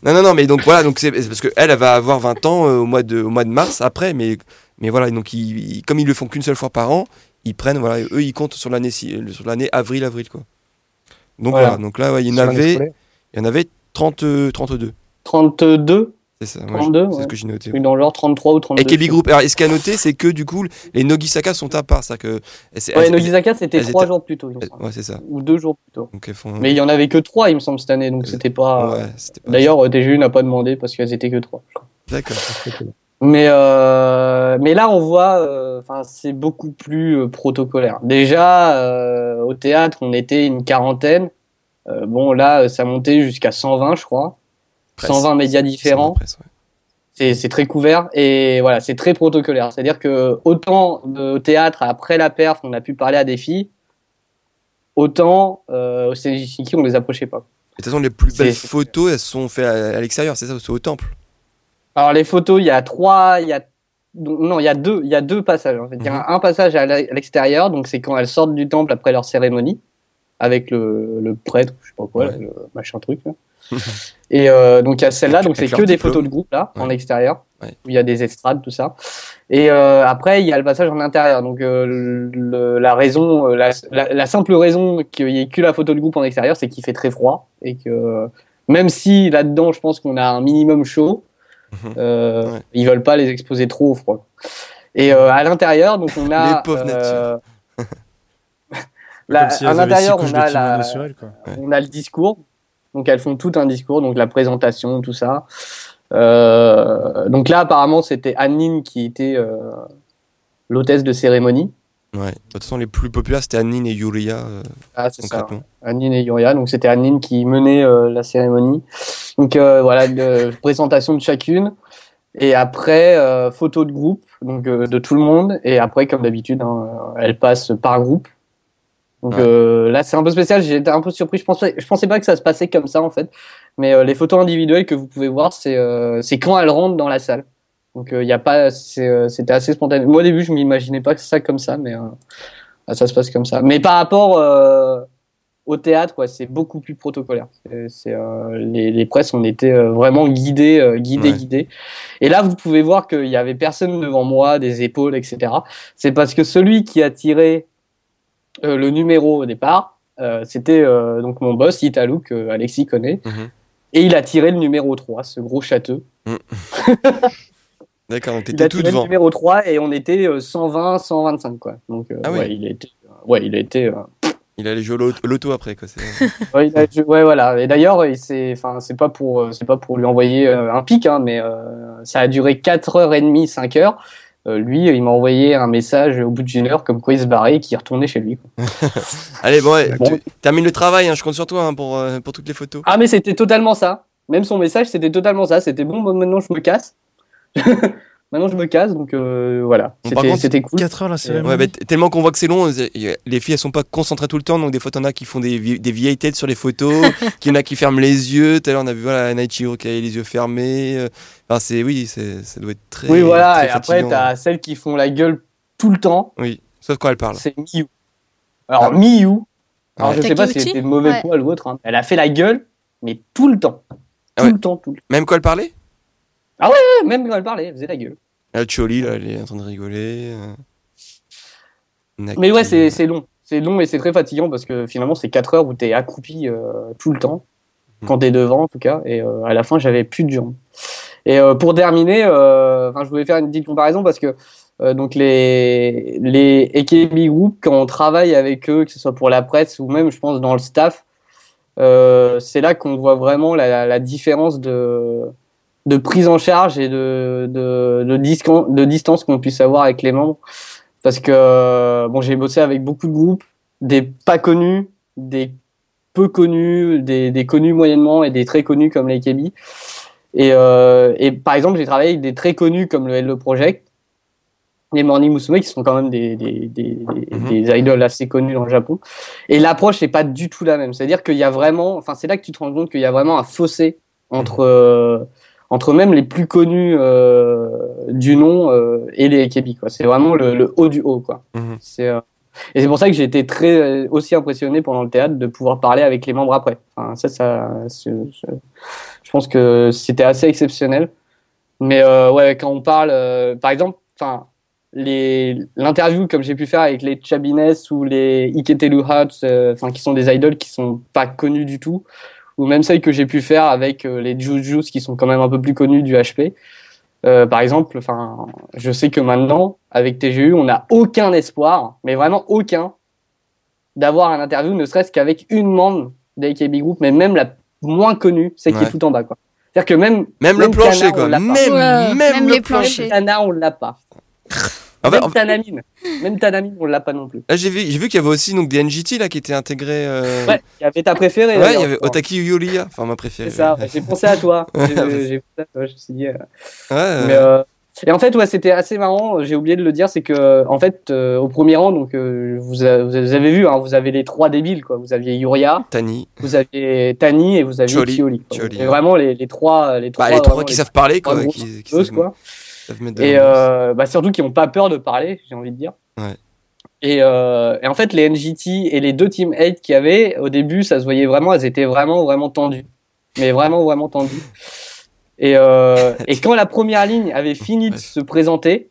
Non, non, non, mais donc voilà, donc c'est parce qu'elle, elle va avoir 20 ans euh, au, mois de, au mois de mars après, mais, mais voilà, donc ils, ils- comme ils le font qu'une seule fois par an, ils prennent, voilà, eux ils comptent sur l'année si- sur l'année avril-avril quoi. Donc Voilà. voilà, donc là, ouais, il y en avait, il y en avait 30, euh, 32. 32, C'est ça, ouais, 32, c'est ce que j'ai noté. oui, dans genre 33 ou 32. Et Kebi Group. Alors, et ce qu'il y a noté, c'est que du coup, les Nogisaka sont à part. C'est-à-dire que. c'est- Ouais, Nogisaka, c'était elles 3 étaient- jours plus tôt. Ouais, c'est ça. Ou 2 jours plus tôt. Donc elles font. Mais il y en avait que 3, il me semble, cette année, donc Euh, c'était pas. Ouais, c'était pas- D'ailleurs, euh, TGU n'a pas demandé parce qu'elles étaient que 3. D'accord. Mais, euh, mais là, on voit, euh, enfin, c'est beaucoup plus euh, protocolaire. Déjà, euh, au théâtre, on était une quarantaine. Euh, bon, là, ça montait jusqu'à 120, je crois. Presse. 120 médias différents. Ouais. C'est très couvert et voilà, c'est très protocolaire. C'est-à-dire que autant au théâtre, après la perf, on a pu parler à des filles, autant euh, au CNJK, on les approchait pas. De toute façon, les plus belles photos, elles sont faites à, à l'extérieur, c'est ça, c'est au temple? Alors les photos, il y a trois, il y a non, il y a deux, il y a deux passages. En fait, il y Mhm. a un passage à l'e- à l'extérieur, donc c'est quand elles sortent du temple après leur cérémonie avec le, le prêtre, je sais pas quoi, Ouais. le machin truc. là. Et euh, donc il y a celle-là, donc c'est que des photos de groupe là, en extérieur, Ouais. où il y a des estrades, tout ça. Et euh, après il y a le passage en intérieur. Donc euh, le- la raison, la, la- la simple raison qu'il y ait que la photo de groupe en extérieur, c'est qu'il fait très froid et que même si là-dedans, je pense qu'on a un minimum chaud, euh, Ouais. ils veulent pas les exposer trop au froid. Et euh, à l'intérieur, donc on a Les pauvres euh, la- à elles avaient six l'intérieur, couches on a la, quoi. On a le discours. Donc elles font tout un discours, donc la présentation, tout ça. Euh, donc là, apparemment, c'était Annine qui était euh, l'hôtesse de cérémonie. Ouais. De toute façon, les plus populaires, c'était Anine et Yuria, euh, Ah, c'est ça. Annine et Yuria. Donc c'était Annine qui menait la cérémonie. Donc voilà, une présentation de chacune. Et après, photo de groupe, donc de tout le monde. Et après, comme d'habitude, hein, elle passe par groupe. Donc Ouais. euh, là, c'est un peu spécial. J'étais un peu surpris. Je pensais, je pensais pas que ça se passait comme ça en fait. Mais euh, les photos individuelles que vous pouvez voir, c'est euh, c'est quand elle rentre dans la salle. Donc il y a pas, euh, c'était assez spontané. Moi au début, je m'imaginais pas que ça comme ça, mais euh, ça se passe comme ça. Mais par rapport euh, au théâtre, ouais, c'est beaucoup plus protocolaire. C'est, euh, les, les presses, on était euh, vraiment guidés, euh, guidés, Ouais. guidés. Et là, vous pouvez voir qu'il y avait personne devant moi, des épaules, etc. C'est parce que celui qui a tiré euh, le numéro au départ, euh, c'était euh, donc mon boss, Italou, que Alexis connaît. Mhm. Et il a tiré le numéro 3, ce gros château. D'accord, donc Il t'étais a tout tiré le devant. numéro 3 et on était euh, 120, 125, quoi. Donc, euh, Ah oui. ouais, il a été, ouais, il a été, euh, Il allait jouer loto après, quoi. Ouais, il a- ouais, voilà. Et d'ailleurs, il c'est pas pour, euh, pas pour lui envoyer euh, un pic, hein, mais euh, ça a duré 4h30, 5 heures. Euh, lui, il m'a envoyé un message au bout d'une heure comme quoi il se barrait et qu'il retournait chez lui. quoi. Allez, bon, ouais, Bon. termines le travail, hein, je compte sur toi hein, pour, euh, pour toutes les photos. Ah, mais c'était totalement ça. Même son message, c'était totalement ça. C'était bon, bon, maintenant je me casse. maintenant je me casse, donc euh, voilà. Bon, C'était contre, c'était cool. 4 heures la cérémonie. Ouais, bah, tellement qu'on voit que c'est long, euh, a- les filles elles sont pas concentrées tout le temps, donc des fois t'en as qui font des, vie- des vieilles têtes sur les photos, qu'il y en a qui ferment les yeux. Tout à l'heure on a vu voilà, Naichiro qui avait les yeux fermés. euh, Enfin, c'est oui, c'est ça doit être très. Oui, voilà. très Et après, fatigant. t'as celles qui font la gueule tout le temps. Oui, sauf quand elle parle. C'est Miyu. Alors, Ah. Miyu, alors Ouais. je sais pas si c'était de mauvais Ouais. poil ou autre, hein. elle a fait la gueule, mais tout le temps. Tout Ah ouais. le temps, tout le temps. Même quand elle parlait? Ouais, Même quand elle parlait, elle faisait la gueule. La Choli, là, elle est en train de rigoler. euh. Naki- Mais ouais, c'est c'est long. C'est long et c'est très fatigant parce que finalement, c'est 4 heures où t'es accroupi euh, tout le temps, Mhm. quand t'es devant en tout cas, et euh, à la fin, j'avais plus de jambes. Et euh, pour terminer, je voulais faire une petite comparaison parce que donc les les AKB Group, quand on travaille avec eux, que ce soit pour la presse ou même, je pense, dans le staff, c'est là qu'on voit vraiment la, la différence de de prise en charge et de de, de, discan- de distance qu'on puisse avoir avec les membres. Parce que euh, bon j'ai bossé avec beaucoup de groupes des pas connus des peu connus des, des connus moyennement et des très connus comme les KB et, euh, et par exemple j'ai travaillé avec des très connus comme le Hello Project les Morning Musume qui sont quand même des, des, des, des- Mhm. idoles assez connus dans le Japon. Et l'approche n'est pas du tout la même. C'est à dire qu'il y a vraiment enfin c'est là que tu te rends compte qu'il y a vraiment un fossé entre euh, entre même les plus connus euh, du nom euh, et les quoi. C'est vraiment le, le haut du haut quoi. C'est euh, et c'est pour ça que j'ai été très euh, aussi impressionné pendant le théâtre de pouvoir parler avec les membres après. Enfin ça ça c'est- c'est- je pense que c'était assez exceptionnel. Mais euh, ouais quand on parle euh, par exemple enfin les l'interview comme j'ai pu faire avec les Chabines ou les Iketelu Hats euh, enfin qui sont des idoles qui sont pas connus du tout ou même celles que j'ai pu faire avec euh, les Jujus qui sont quand même un peu plus connus du HP euh, par exemple, enfin, je sais que maintenant, avec TGU, on n'a aucun espoir, mais vraiment aucun, d'avoir un interview, ne serait-ce qu'avec une membre d'AKB Group, mais même la moins connue, c'est qui est tout en bas, quoi. C'est-à-dire que même, Même, le même plancher, quoi. Même. Ouais, même, même le les planchers. même Tana, on l'a pas. Fait, même Tanamine, même Tanamine, on l'a pas non plus. Là, j'ai vu, j'ai vu qu'il y avait aussi donc, des NGT là, qui étaient intégrés. euh, Ouais, il y avait ta préférée. Ouais, il y avait. Otaki Yulia, enfin ma préférée. C'est ça, ouais, j'ai pensé à toi. J'ai pensé à toi, je me suis dit. euh, Ouais, Mais, euh, et en fait, ouais, c'était assez marrant. J'ai oublié de le dire, c'est que en fait, au premier rang, donc vous, a- vous avez vu, hein, vous avez les trois débiles, quoi. Vous aviez Yuria, Tani. vous aviez Tani et vous aviez. Chioli. ouais. vraiment les, les trois, les trois, Bah, les trois qui les savent parler, quoi. Qui, qui grosses, savent, quoi. Et euh, bah, surtout qui n'ont pas peur de parler, j'ai envie de dire. Ouais. Et, euh, et en fait, les NGT et les deux Team 8 qu'il y avait, au début, ça se voyait vraiment, elles étaient vraiment, vraiment tendues. Mais vraiment, vraiment tendues. Et, euh, et quand la première ligne avait fini de se présenter,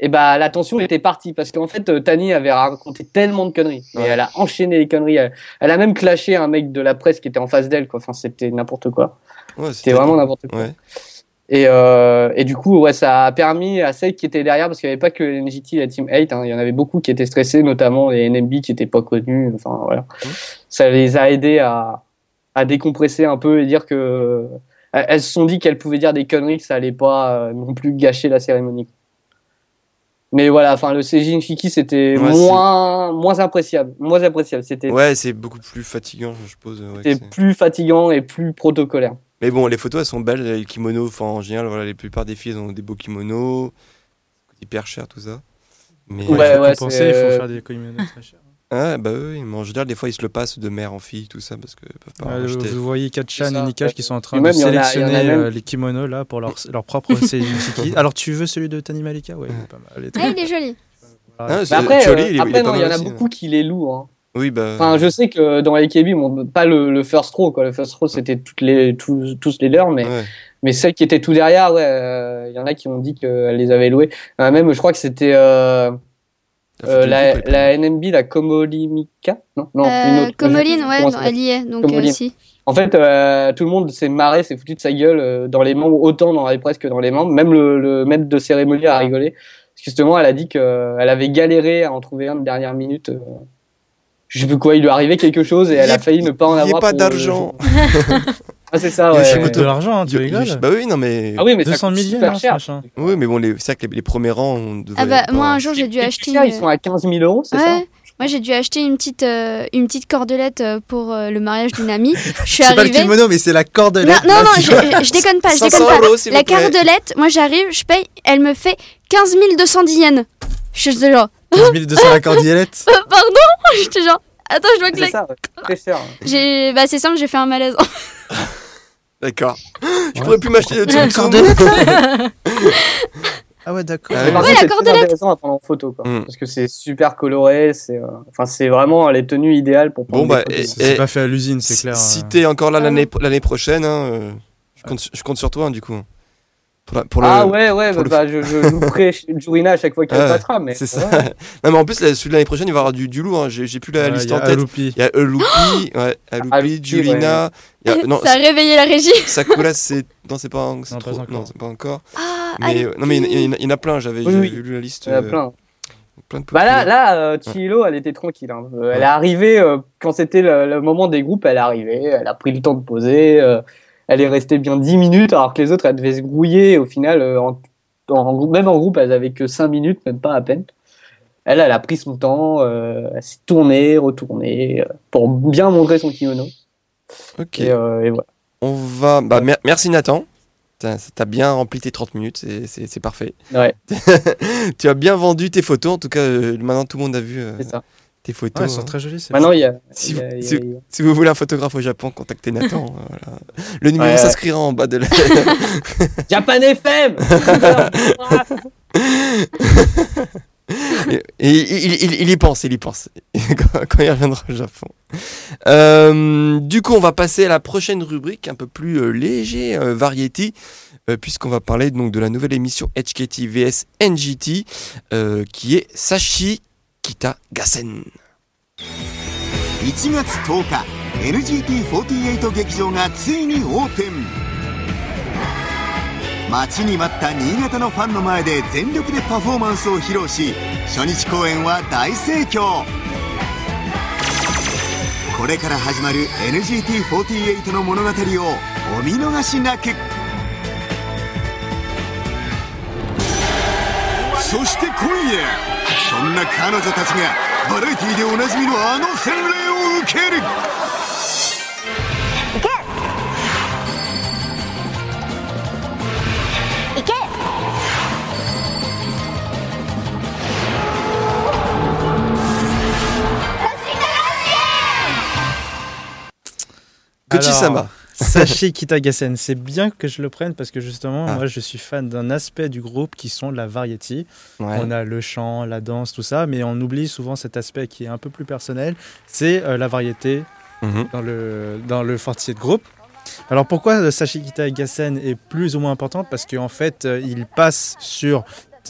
et bah, la tension était partie. Parce qu'en fait, Tani avait raconté tellement de conneries. Et Ouais. elle a enchaîné les conneries. Elle, elle a même clashé un mec de la presse qui était en face d'elle. Enfin, c'était n'importe quoi. Ouais, C'était vraiment n'importe quoi. Ouais. Et, euh, et du coup, ouais, ça a permis à celles qui étaient derrière, parce qu'il n'y avait pas que NGT et la Team 8, hein, il y en avait beaucoup qui étaient stressés, notamment les NMB qui n'étaient pas connus. Enfin, voilà. Mhm. Ça les a aidés à, à décompresser un peu et dire que. Elles se sont dit qu'elles pouvaient dire des conneries, que ça allait pas euh, non plus gâcher la cérémonie. Mais voilà, enfin, le Seijin Shiki, c'était Ouais, moins, moins appréciable. Moins appréciable. C'était Ouais, c'est beaucoup plus fatigant, je suppose. ouais, c'était plus fatigant et plus protocolaire. Mais bon, les photos, elles sont belles. Les kimonos, enfin, en général, voilà, la plupart des filles, elles ont des beaux kimonos. Hyper cher, tout ça. Mais, Ouais, Ouais, il faut ouais, compenser, il faut faire des communes très chères. Ah, bah oui, mais en général, des fois, ils se le passent de mère en fille, tout ça, parce qu'ils peuvent pas en Ouais, vous voyez Katchan et Nikash qui sont en train de a- sélectionner même- euh, les kimonos là pour leur, leur propre Seijinshiki. Alors tu veux celui de Tani Malika? Ouais, il est pas mal. il est très- il est joli. Ah, c'est- après, euh, il est- il est après pas non, il y en a aussi, beaucoup qui les louent. Hein. Oui, bah. Enfin, je sais que dans AKB, bon, pas le, le first row, quoi. Le first row, c'était toutes les, tous, tous les leurs, mais, ouais. mais celles qui étaient tout derrière, ouais, euh, il y en a qui ont dit qu'elles les avaient louées. Euh, même, je crois que c'était euh, La euh, la, NMB, la Komolimika, non, non, une Euh, autre. Comoline, Je- ouais, non, elle y est, donc Comoline. euh, si. En fait, euh, tout le monde s'est marré, s'est foutu de sa gueule euh, dans les membres, autant dans les presque que dans les membres. Même le, le maître de cérémonie a rigolé. Parce que justement, elle a dit qu'elle avait galéré à en trouver un de dernière minute. Euh, je sais plus quoi, il lui est arrivé quelque chose et elle a failli ne pas en Il n'y avoir. a pas pour- d'argent. Ah, c'est ça, ouais. chez de l'argent, hein, tu Je- je- rigoles. Bah oui, non, mais. Ah oui, mais ça 200 coûte millions, super hein, ce cher. machin. Oui, mais bon, les- c'est vrai que les, les premiers rangs, on devrait. Ah bah, pas- moi, un jour, j'ai dû acheter. une- Ils sont à 15 000 euros, c'est ça? Ouais. Moi, j'ai dû acheter une petite, euh, une petite cordelette euh, pour euh, le mariage d'une amie. Je suis C'est pas le arrivée. kimono, mais c'est la Non, cordelette. non, non, tu je, déconne pas, je 500 déconne pas. euros, La cordelette, moi j'arrive, je paye, elle me fait 15 210 yens. Je suis genre, 15 200 la cordelette. euh, pardon? J'étais genre, attends, je dois C'est claquer. ça, ouais. très cher. J'ai, bah c'est simple, j'ai fait un malaise. D'accord. Je pourrais plus m'acheter de cordelette Ah ouais, d'accord. Ah par Ouais, c'est intéressant à prendre en photo, quoi. Mm. Parce que c'est super coloré, c'est, euh, enfin, c'est vraiment les tenues idéales pour prendre Bon, bah, des photos. et- C'est pas fait à l'usine, c'est Si- clair. Si euh. t'es encore là Ah l'année l'année prochaine, hein, euh, je, compte, je compte sur toi, hein, du coup. Pour, la- pour le... Ah ouais, ouais, pour bah, le- bah, je, je louperai Jurina à chaque fois qu'elle Ah, passera, mais C'est ça. ouais. non, mais en plus, là, celui de l'année prochaine, il va y avoir du, du lourd. hein. J'ai j'ai plus la Ouais, liste il y a en tête. Aloupi. Il y a Aloupi, ouais, Aloupi, Julina. il y a- non, Ça a réveillé la régie. Sakura, c'est. Non, c'est pas, c'est Non, trop- pas encore. Non, c'est pas encore. Ah, Mais, euh, non, mais il y en a- plein, j'avais Oui, j'avais oui. lu la liste. Il y en a euh, plein. plein de Bah là, là, euh, Chihiro, elle était tranquille. hein. Euh, Elle Ouais. est arrivée euh, quand c'était le, le moment des groupes. Elle est arrivée, elle a pris le temps de poser. Elle est restée bien 10 minutes, alors que les autres, elles devaient se grouiller. Au final, euh, en, en groupe- même en groupe, elles avaient que 5 minutes, même pas à peine. Elle, elle a pris son temps. euh, elle s'est tournée, retournée, euh, pour bien montrer son kimono. Ok. Et, euh, et voilà. On va. Bah, mer- merci Nathan. T'as bien rempli tes 30 minutes, c'est- parfait. Ouais, tu as bien vendu tes photos. En tout cas, maintenant tout le monde a vu c'est ça. Tes Ouais, photos. elles sont hein. très jolies. Maintenant, il y a. Si il y a- vous- il y a- si- il y a- Si vous voulez un photographe au Japon, contactez Nathan. voilà. Le numéro Ouais, ouais. s'inscrira en bas de la. Japan FM Et, et il, il- il y pense, il y pense. quand, quand il reviendra au Japon. Euh, du coup, on va passer à la prochaine rubrique, un peu plus euh, léger, euh, variety, euh, puisqu'on va parler donc de la nouvelle émission HKT vs NGT, euh, qui est Sashi Kita Gassen. 1月10日 NGT48 劇場がついにオープン。待ちに待った新潟のファンの前で全力でパフォーマンスを披露し初日公演は大盛況。これから始まる NGT48 の物語をお見逃しなく。そして今夜そんな彼女たちがバラエティでおなじみのあの洗礼を受ける. Alors, Sashi Kitagasen, c'est bien que je le prenne parce que justement, Ah. moi je suis fan d'un aspect du groupe qui sont la variety. Ouais. On a le chant, la danse, tout ça, mais on oublie souvent cet aspect qui est un peu plus personnel, c'est euh, la variété Mhm. dans le, dans le fortier de groupe. Alors pourquoi euh, Sashi Kitagasen est plus ou moins importante? Parce qu'en fait, euh, il passe sur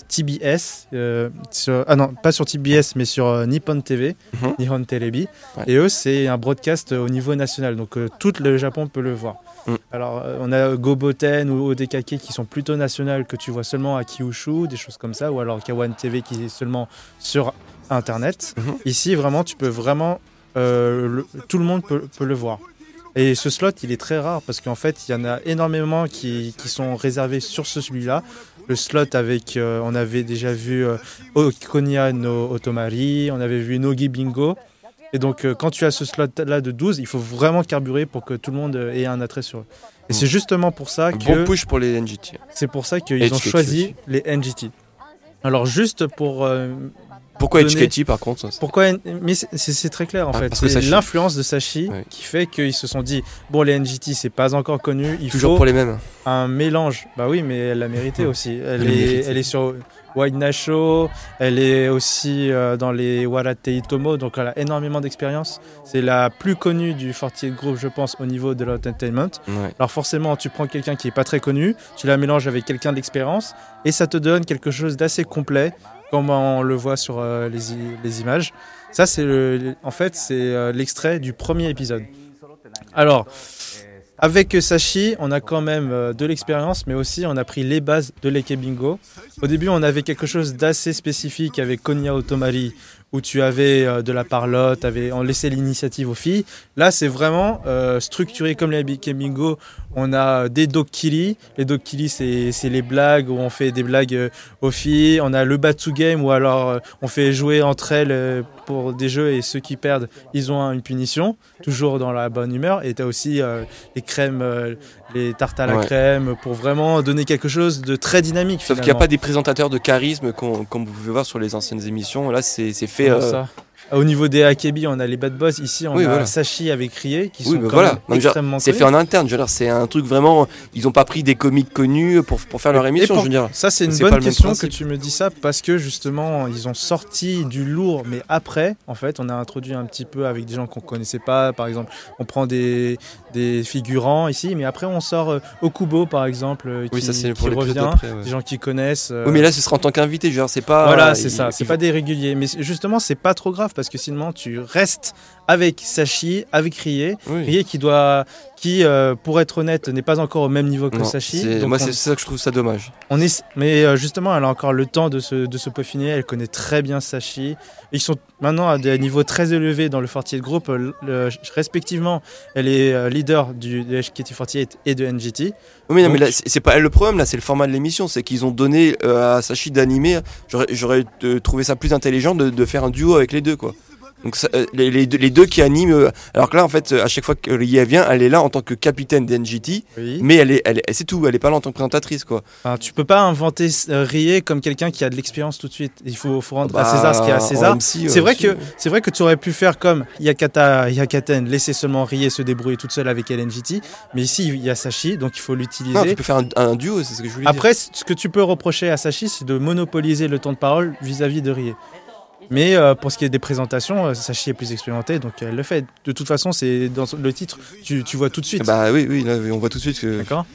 TBS, euh, sur- ah non, pas sur TBS, mais sur euh, Nippon TV, Mhm. Nihon Telebi. Ouais. Et eux, c'est un broadcast au niveau national, donc euh, tout le Japon peut le voir. Mm. Alors, euh, on a Goboten ou Odekake qui sont plutôt nationales, que tu vois seulement à Kyushu, des choses comme ça, ou alors Kawan TV qui est seulement sur Internet. Mhm. Ici, vraiment, tu peux vraiment. euh, le- tout le monde peut, peut le voir. Et ce slot, il est très rare parce qu'en fait, il y en a énormément qui, qui sont réservés sur ce celui-là. Le slot avec, euh, on avait déjà vu euh, Okonia no Otomari, on avait vu Nogi Bingo. Et donc, euh, quand tu as ce slot-là de 12, il faut vraiment carburer pour que tout le monde ait un attrait sur eux. Et Mm. c'est justement pour ça que Bon push pour les NGT. c'est pour ça qu'ils ont choisi les NGT. Alors juste pour Pourquoi HKT par contre pourquoi mais c'est- très clair en Ah, fait c'est l'influence de Sashi Ouais. qui fait qu'ils se sont dit bon les NGT c'est pas encore connu il Toujours faut pour les mêmes. un mélange bah oui mais elle l'a mérité aussi elle Elle est mérite. elle est sur White Nasho, elle est aussi euh, dans les Warate Itomo, donc elle a énormément d'expérience. C'est la plus connue du 48 Group, je pense, au niveau de l'entertainment. Ouais. Alors forcément, tu prends quelqu'un qui est pas très connu, tu la mélanges avec quelqu'un d'expérience, et ça te donne quelque chose d'assez complet, comme on le voit sur euh, les, images. Ça, c'est en fait, c'est euh, l'extrait du premier épisode. Alors, avec Sashi, on a quand même euh, de l'expérience, mais aussi on a pris les bases de l'Eke Bingo. Au début, on avait quelque chose d'assez spécifique avec Konya Otomari, où tu avais de la parlotte, avais, on laissait l'initiative aux filles. Là, c'est vraiment structuré comme les Eke Bingo. On a des dokkili. Les dokkili, c'est c'est les blagues où on fait des blagues euh, aux filles. On a le Batsu Game, où alors euh, on fait jouer entre elles euh, pour des jeux et ceux qui perdent, ils ont une punition, toujours dans la bonne humeur. Et tu as aussi euh, les crèmes, euh, les tartes à la Ouais. crème, pour vraiment donner quelque chose de très dynamique. Sauf qu'il n'y a pas des présentateurs de charisme comme vous pouvez voir sur les anciennes émissions. Là, c'est c'est fait. Euh, ça? Au niveau des Akebi, on a les Bad Boys. Ici, on Oui, a voilà. Sashi avec Rie qui Oui, sont mais quand voilà. même extrêmement C'est fait en interne. C'est un truc vraiment. Ils n'ont pas pris des comiques connus pour, pour faire leur émission. pour- Je veux dire. Ça, c'est une bonne question que tu me dis ça parce que justement, ils ont sorti du lourd, mais après, en fait, on a introduit un petit peu avec des gens qu'on connaissait pas. Par exemple, on prend des, des figurants ici, mais après, on sort euh, Okubo, par exemple, euh, Oui, qui, ça, c'est qui revient. ouais. Des gens qui connaissent. euh, Oui, mais là, ce sera en tant qu'invité. C'est pas. voilà, c'est ça. C'est pas des réguliers. Mais justement, c'est pas trop grave parce que sinon, tu restes avec Sashi, avec Rie. Oui. Rie qui doit, qui, euh, pour être honnête, n'est pas encore au même niveau que Non, c'est- Donc moi, c'est ça que je trouve ça dommage. on est, mais euh, justement, elle a encore le temps de se, de se peaufiner. Elle connaît très bien Sashi. Ils sont maintenant à des niveaux très élevés dans le 48 Group. Euh, le- respectivement, elle est euh, leader du de HKT48 et de NGT. Oui, mais, non, mais là, c'est pas elle le problème, là, c'est le format de l'émission. C'est qu'ils ont donné euh, à Sachi d'animer. J'aurais- trouvé ça plus intelligent de, de faire un duo avec les deux, quoi. Donc, ça, euh, les, les deux, les deux qui animent. euh, alors que là, en fait, euh, à chaque fois que Ria vient, elle est là en tant que capitaine d'NGT. Oui. Mais elle est, elle est- c'est tout. Elle est pas là en tant que présentatrice, quoi. Enfin, tu peux pas inventer Rie comme quelqu'un qui a de l'expérience tout de suite. Il faut, faut rendre à Bah, César ce qu'il y a à César. C'est vrai que c'est vrai que tu aurais pu faire comme Yakata Yakaten, laisser seulement Rie se débrouiller toute seule avec LNGT. Mais ici, il y a Sashi, donc il faut l'utiliser. Tu peux faire un, un duo, c'est ce que je voulais dire. Après, ce que tu peux reprocher à Sachi, c'est de monopoliser le temps de parole vis-à-vis de Rie. Mais euh, pour ce qui est des présentations, euh, Sachi est plus expérimentée, donc elle le fait. De toute façon, c'est dans le titre, tu, tu vois tout de suite. Bah oui, oui, là, on voit tout de suite que. D'accord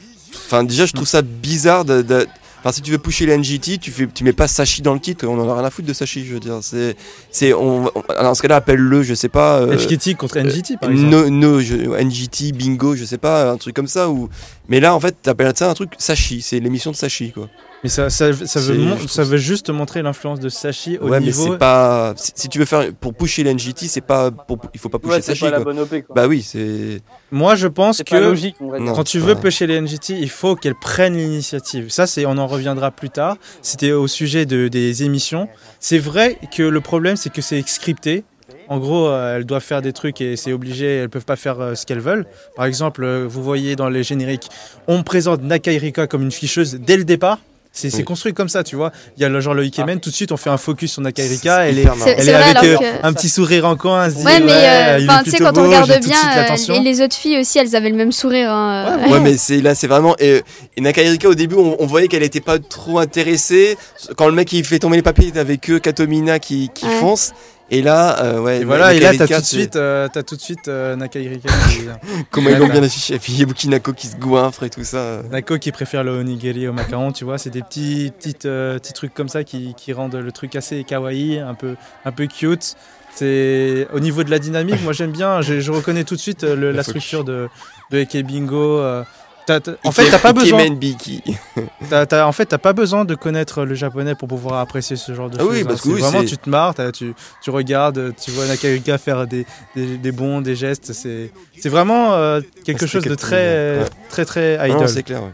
Enfin, déjà, je trouve ça bizarre de. de- Enfin, si tu veux pusher les NGT, tu, fais, tu mets pas Sachi dans le titre, on en a rien à foutre de Sachi, je veux dire. C'est. c'est on, dans ce cas-là, appelle-le, je sais pas. euh, HKT contre NGT, par exemple. no, no, je- NGT, bingo, je sais pas, un truc comme ça. Ou... Mais là, en fait, t'appelles ça un truc Sachi, c'est l'émission de Sachi, quoi. Mais ça, ça, ça veut, mon- ça juste montrer l'influence de Sachi au ouais, mais niveau. c'est pas. Si, tu veux faire. Pour pusher les NGT, c'est pas. Pour, il faut pas pusher Ouais, c'est Sachi, pas la bonne OP. Quoi. Bah oui, c'est. Moi, je pense que. logique. Non. Quand tu veux Ouais. pêcher les NGT, il faut qu'elles prennent l'initiative. Ça, c'est, on en reviendra plus tard. C'était au sujet de, des émissions. C'est vrai que le problème, c'est que c'est scripté. En gros, euh, elles doivent faire des trucs et c'est obligé, elles peuvent pas faire euh, ce qu'elles veulent. Par exemple, euh, vous voyez dans les génériques, on présente Nakairika comme une ficheuse dès le départ. C'est, Oui. construit comme ça, tu vois. Il y a le genre le Ikemen, tout de suite on fait un focus sur Nakairika. Elle est, elle est vrai, avec euh, que- un petit sourire en coin. elle se dit, Ouais, mais euh, il est quand on regarde bien, euh, et les autres filles aussi, elles avaient le même sourire. hein, euh. Ouais, mais c'est là, c'est vraiment. Et, et Nakairika, au début, on, on voyait qu'elle était pas trop intéressée. Quand le mec il fait tomber les papiers, avec eux, Katomina qui, qui Ouais. fonce. Et là, euh, ouais. Et voilà, et là, t'as Nakairika, tout de suite, euh, t'as tout de suite euh, Nakairika qui- Comment ils l'ont bien affiché. Et puis Yabuki Nako qui se goinfre et tout ça. Nako qui préfère le onigiri au macaron, tu vois, c'est des petits, petites, euh, petits trucs comme ça qui, qui rendent le truc assez kawaii, un peu, un peu cute. C'est au niveau de la dynamique, moi j'aime bien, je, je reconnais tout de suite euh, le- la structure de, de Eke Bingo. En fait, t'as pas besoin. En fait, t'as pas besoin de connaître le japonais pour pouvoir apprécier ce genre de Ah choses. oui, hein. parce que oui, vraiment, tu te marres, tu, tu regardes, tu vois Nakarika faire des, des, des bons, des gestes. C'est, c'est vraiment euh, quelque Ah, chose de très, ouais. très, très, Ah non, idol. c'est clair, ouais.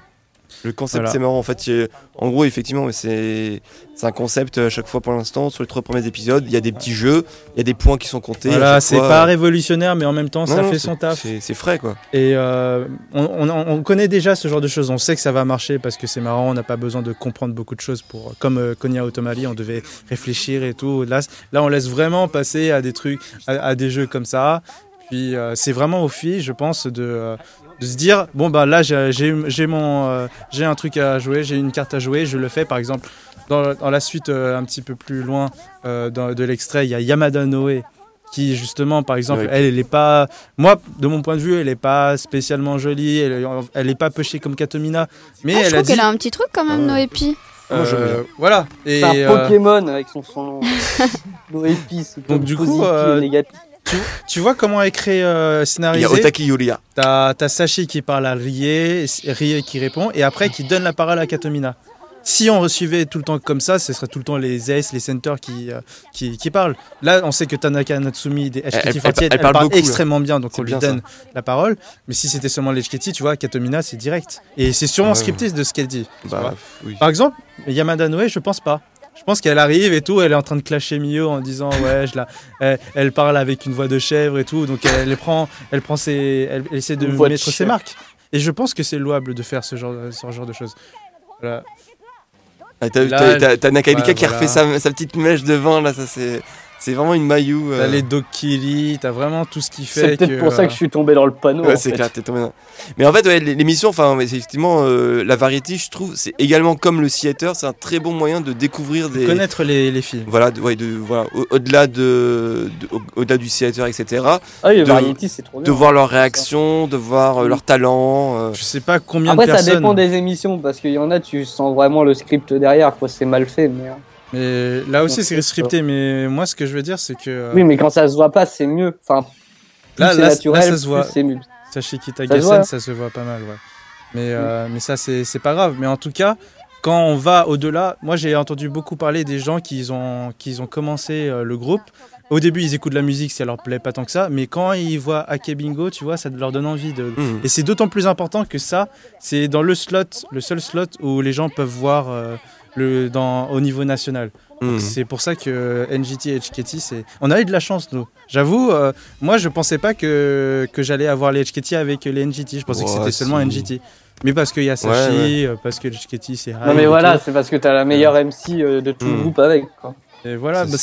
Le concept, Voilà. c'est marrant. En fait, en gros, effectivement, c'est un concept à chaque fois pour l'instant. Sur les trois premiers épisodes, il y a des petits jeux, il y a des points qui sont comptés. Voilà, c'est pas révolutionnaire, mais en même temps, Non, ça non, fait son taf. C'est frais, quoi. Et euh, on, on- on connaît déjà ce genre de choses. On sait que ça va marcher parce que c'est marrant. On n'a pas besoin de comprendre beaucoup de choses pour. Comme euh, Konya Otomari, on devait réfléchir et tout. Là, là, on laisse vraiment passer à des trucs, à, à des jeux comme ça. Puis euh, c'est vraiment aux filles, je pense, de, euh, de se dire bon bah là j'ai j'ai mon euh, j'ai un truc à jouer, j'ai une carte à jouer, je le fais. Par exemple, dans, dans la suite euh, un petit peu plus loin euh, dans- de l'extrait, il y a Yamada Noé qui justement par exemple Oui. elle elle est pas moi de mon point de vue elle est pas spécialement jolie elle, elle est pas pêchée comme Katomina mais Ah, je elle a trouve dit qu'elle a un petit truc quand même. Noépi. J'aime euh, bien. voilà et un euh, Pokémon avec son son Noépi, Donc, du coup, euh, négatif. Tu vois comment écrit euh, Il y scénarisé a Otaki Yuria. T'as Sashi qui parle à Rie, Rie qui répond, et après qui donne la parole à Katomina. Si on suivait tout le temps comme ça, ce serait tout le temps les Ace, les Centers qui, euh, qui, qui parlent. Là, on sait que Tanaka Natsumi des elle- HKT48, elle- elle, elle parle parle, beaucoup, là. extrêmement bien, donc on lui ça. donne la parole. Mais si c'était seulement les HKT, tu vois, Katomina, c'est direct. Et c'est sûrement Ouais. scripté de ce qu'elle dit. Bah, oui. Par exemple, Yamada Noé, je pense pas. Je pense qu'elle arrive et tout, elle est en train de clasher Mio en disant ouais, je la, elle, elle parle avec une voix de chèvre et tout, donc elle, prend, elle prend ses, elle, elle essaie de mettre ses marques. Et je pense que c'est louable de faire ce genre, ce genre de choses. Voilà. Ah, T'as Nakalika ouais, qui refait sa, sa petite mèche devant, là, ça c'est. C'est vraiment une Mayu. euh, T'as les Dokiri, t'as vraiment tout ce qui fait C'est peut-être pour ça que je suis tombé dans le panneau. Ouais, c'est clair, t'es tombé dans- Mais en fait, ouais, l'émission, enfin, effectivement, euh, la variété, je trouve, c'est également comme le theater, c'est un très bon moyen de découvrir des. connaître les, les films. Voilà, de- ouais, de, voilà, au- au-delà de, de- au- au-delà du theater, etc. Ah oui, le de- variety, c'est trop bien. De voir leurs réactions, de voir euh, leur talent. euh, Je sais pas combien Après, de ça personnes. dépend des émissions, parce qu'il y en a, tu sens vraiment le script derrière, quoi. C'est mal fait, mais. Mais là aussi, c'est scripté. Mais moi, ce que je veux dire, c'est que euh, Oui, mais quand ça se voit pas, c'est mieux. Enfin, plus Là- c'est là- là, naturel, ça se voit. plus c'est mieux. Voit. Tagasen, ça se voit pas mal, ouais. Mais, euh, mais ça, c'est c'est pas grave. Mais en tout cas, quand on va au-delà, moi j'ai entendu beaucoup parler des gens qui ont, qui ont commencé euh, le groupe. Au début, ils écoutent de la musique, ça leur plaît pas tant que ça. Mais quand ils voient Ake Bingo, tu vois, ça leur donne envie de. hmm. Et c'est d'autant plus important que ça, c'est dans le slot, le seul slot où les gens peuvent voir euh, le, dans, au niveau national. Hmm. C'est pour ça que NGT et HKT, c'est... on a eu de la chance, nous. J'avoue, euh, moi, je pensais pas que, que j'allais avoir les HKT avec les NGT. Je pensais que Ouais, c'était seulement. NGT. Mais parce qu'il y a Sashi, Ouais, euh, parce que HKT, c'est Non, mais voilà, c'est parce que t'as la meilleure MC euh, de tout le Mm. groupe avec, quoi. Et voilà, bah,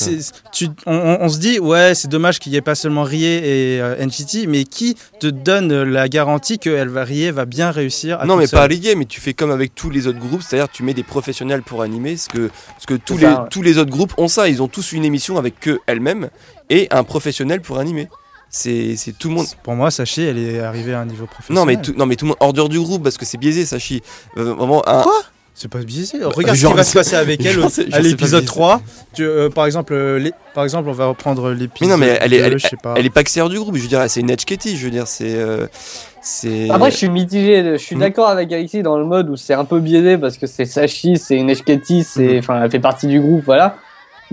tu, on, on- on se dit, ouais, c'est dommage qu'il n'y ait pas seulement Rie et euh, NGT, mais qui te donne la garantie que elle va, Rie va bien réussir à non, mais seule pas lié, mais tu fais comme avec tous les autres groupes, c'est-à-dire tu mets des professionnels pour animer, ce que, ce que tous, les, ouais. tous les autres groupes ont ça, ils ont tous une émission avec que elles-mêmes et un professionnel pour animer. C'est tout le monde. Pour moi, Sachi, elle est arrivée à un niveau professionnel. Non mais, tout, non mais tout le monde hors du groupe parce que c'est biaisé Sachi. Euh, vraiment un, Quoi? C'est pas biaisé. Regarde ce qui va se c'est- passer avec elle c'est- à c'est l'épisode pas 3. Tu, euh, par, exemple, euh, les- par exemple, on va reprendre l'épisode. Mais non mais elle est, 2, elle, je sais pas. elle est pas du groupe, je veux dire c'est une HKT, je veux dire c'est euh, c'est Après, je suis mitigé. Je suis Mm. d'accord avec Alexis dans le mode où c'est un peu biaisé parce que c'est Sashi, c'est une HKT, c'est, Mm. enfin, elle fait partie du groupe, voilà.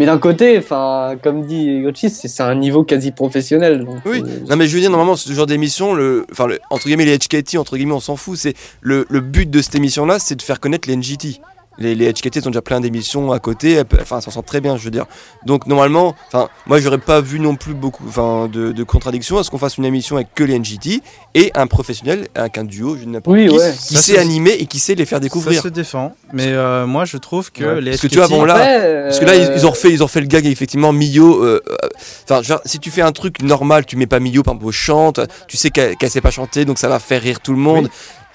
Mais d'un côté, enfin, comme dit Yoshi, c'est un niveau quasi professionnel. Donc, Oui, euh, non mais je veux dire normalement ce genre d'émission, le, enfin le- entre guillemets les HKT, entre guillemets on s'en fout, c'est le, le but de cette émission là, c'est de faire connaître les NGT. Les, les HKT ont déjà plein d'émissions à côté, enfin elles s'en sortent très bien, je veux dire. Donc normalement, enfin moi j'aurais pas vu non plus beaucoup, enfin de, de contradictions à ce qu'on fasse une émission avec que les NGT et un professionnel avec un duo, je ne n'importe Oui, qui, ouais. qui Ça, sait animer et qui sait les faire Ça découvrir. se défend. Mais euh, moi, je trouve que Ouais. les Parce que HKT, tu vois, bon, là, Après, Parce que là, ils, euh, ils ont refait, ils ont refait le gag et effectivement Mio. euh, euh, Enfin, si tu fais un truc normal, tu mets pas Mio par exemple au chante, tu sais qu'elle qu'elle sait pas chanter, donc ça va faire rire tout le monde.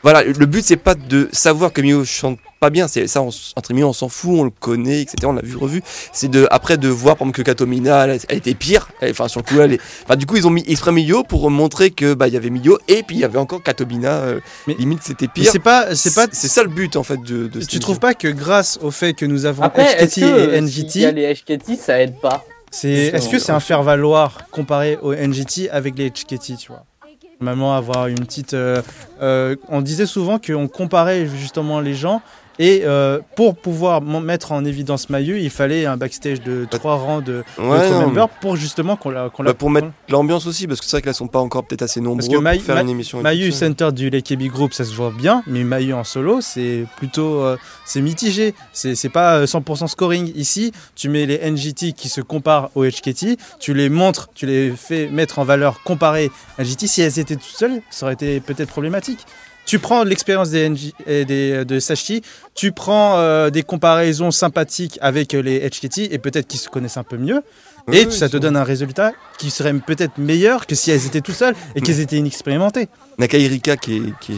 Voilà, le but c'est pas de savoir que Mio chante pas bien, c'est ça on entre Mio on s'en fout, on le connaît, etc. On l'a vu revu. C'est de après de voir par exemple que Katomina, elle, elle était pire. Enfin sur le coup, elle est. Enfin du coup ils ont mis exprès Mio pour montrer que bah il y avait Mio et puis il y avait encore Katomina. euh, Mais- limite c'était pire. c'est pas, c'est pas. c'est ça le but en fait de. de Tu trouves pas que grâce au fait que nous avons Après, HKT et s'il y a NGT, les HKT, ça aide pas? c'est, est-ce que c'est un faire valoir comparé au NGT avec les HKT, tu vois? Normalement, avoir une petite. euh, euh, on disait souvent qu'on comparait justement les gens. Et euh, pour pouvoir mettre en évidence Mayu, il fallait un backstage de trois rangs de, Ouais, pour justement qu'on la, Bah, pour mettre l'ambiance aussi, parce que c'est vrai qu'elles sont pas encore peut-être assez que pour Maï- faire Ma- une émission. Mayu center du Lekebi Group, ça se voit bien, mais Mayu en solo, c'est plutôt euh, c'est mitigé. C'est pas euh, 100% scoring. Ici, tu mets les NGT qui se comparent aux HKT, tu les montres, tu les fais mettre en valeur comparée à NGT. Si elles étaient toutes seules, ça aurait été peut-être problématique. Tu prends l'expérience des, et des de Sashi, tu prends euh, des comparaisons sympathiques avec euh, les HKT et peut-être qu'ils se connaissent un peu mieux. Oui, et oui, ça te donne un résultat qui serait peut-être meilleur que si elles étaient tout seules et qu'elles étaient inexpérimentées. Nakai Rika qui est, qui, est,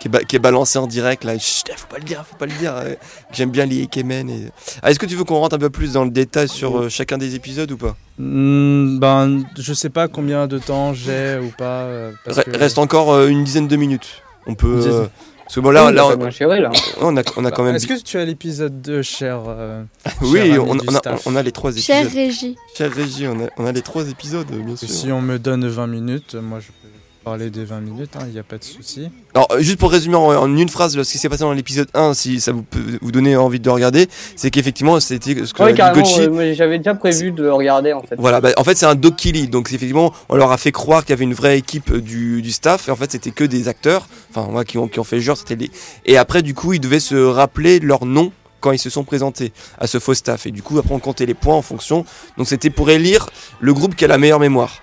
qui, est qui est balancé en direct là. Chut, faut pas le dire, faut pas le dire. euh, J'aime bien les Ikemen. Et... Ah, Est-ce que tu veux qu'on rentre un peu plus dans le détail sur euh, chacun des épisodes ou pas? Hmm, ben, je sais pas combien de temps j'ai ou pas. euh, parce Re- que- Reste encore euh, une dizaine de minutes. On peut. Euh, Parce que bon là, Oui, là, bah, on, doit chérir, là. on a, on a quand même. Est-ce que tu as l'épisode 2, cher euh, Oui, cher on, on a, on a les trois Cher épisodes. Régie. Cher Régie, on a, on a les trois épisodes, bien sûr. Si on me donne 20 minutes, moi je peux parler des 20 minutes, il n'y a pas de souci. Alors, euh, juste pour résumer en, en une phrase là, ce qui s'est passé dans l'épisode 1, si ça vous peut vous donner envie de le regarder, c'est qu'effectivement, c'était ce que Gochi- euh, moi, j'avais déjà prévu de le regarder en fait. Voilà, bah, en fait c'est un doc-killy, donc effectivement on leur a fait croire qu'il y avait une vraie équipe euh, du, du staff, et en fait c'était que des acteurs, enfin moi qui ont, qui ont fait le genre, c'était les... Et après du coup ils devaient se rappeler leur nom quand ils se sont présentés à ce faux staff, et du coup après on comptait les points en fonction, donc c'était pour élire le groupe qui a la meilleure mémoire.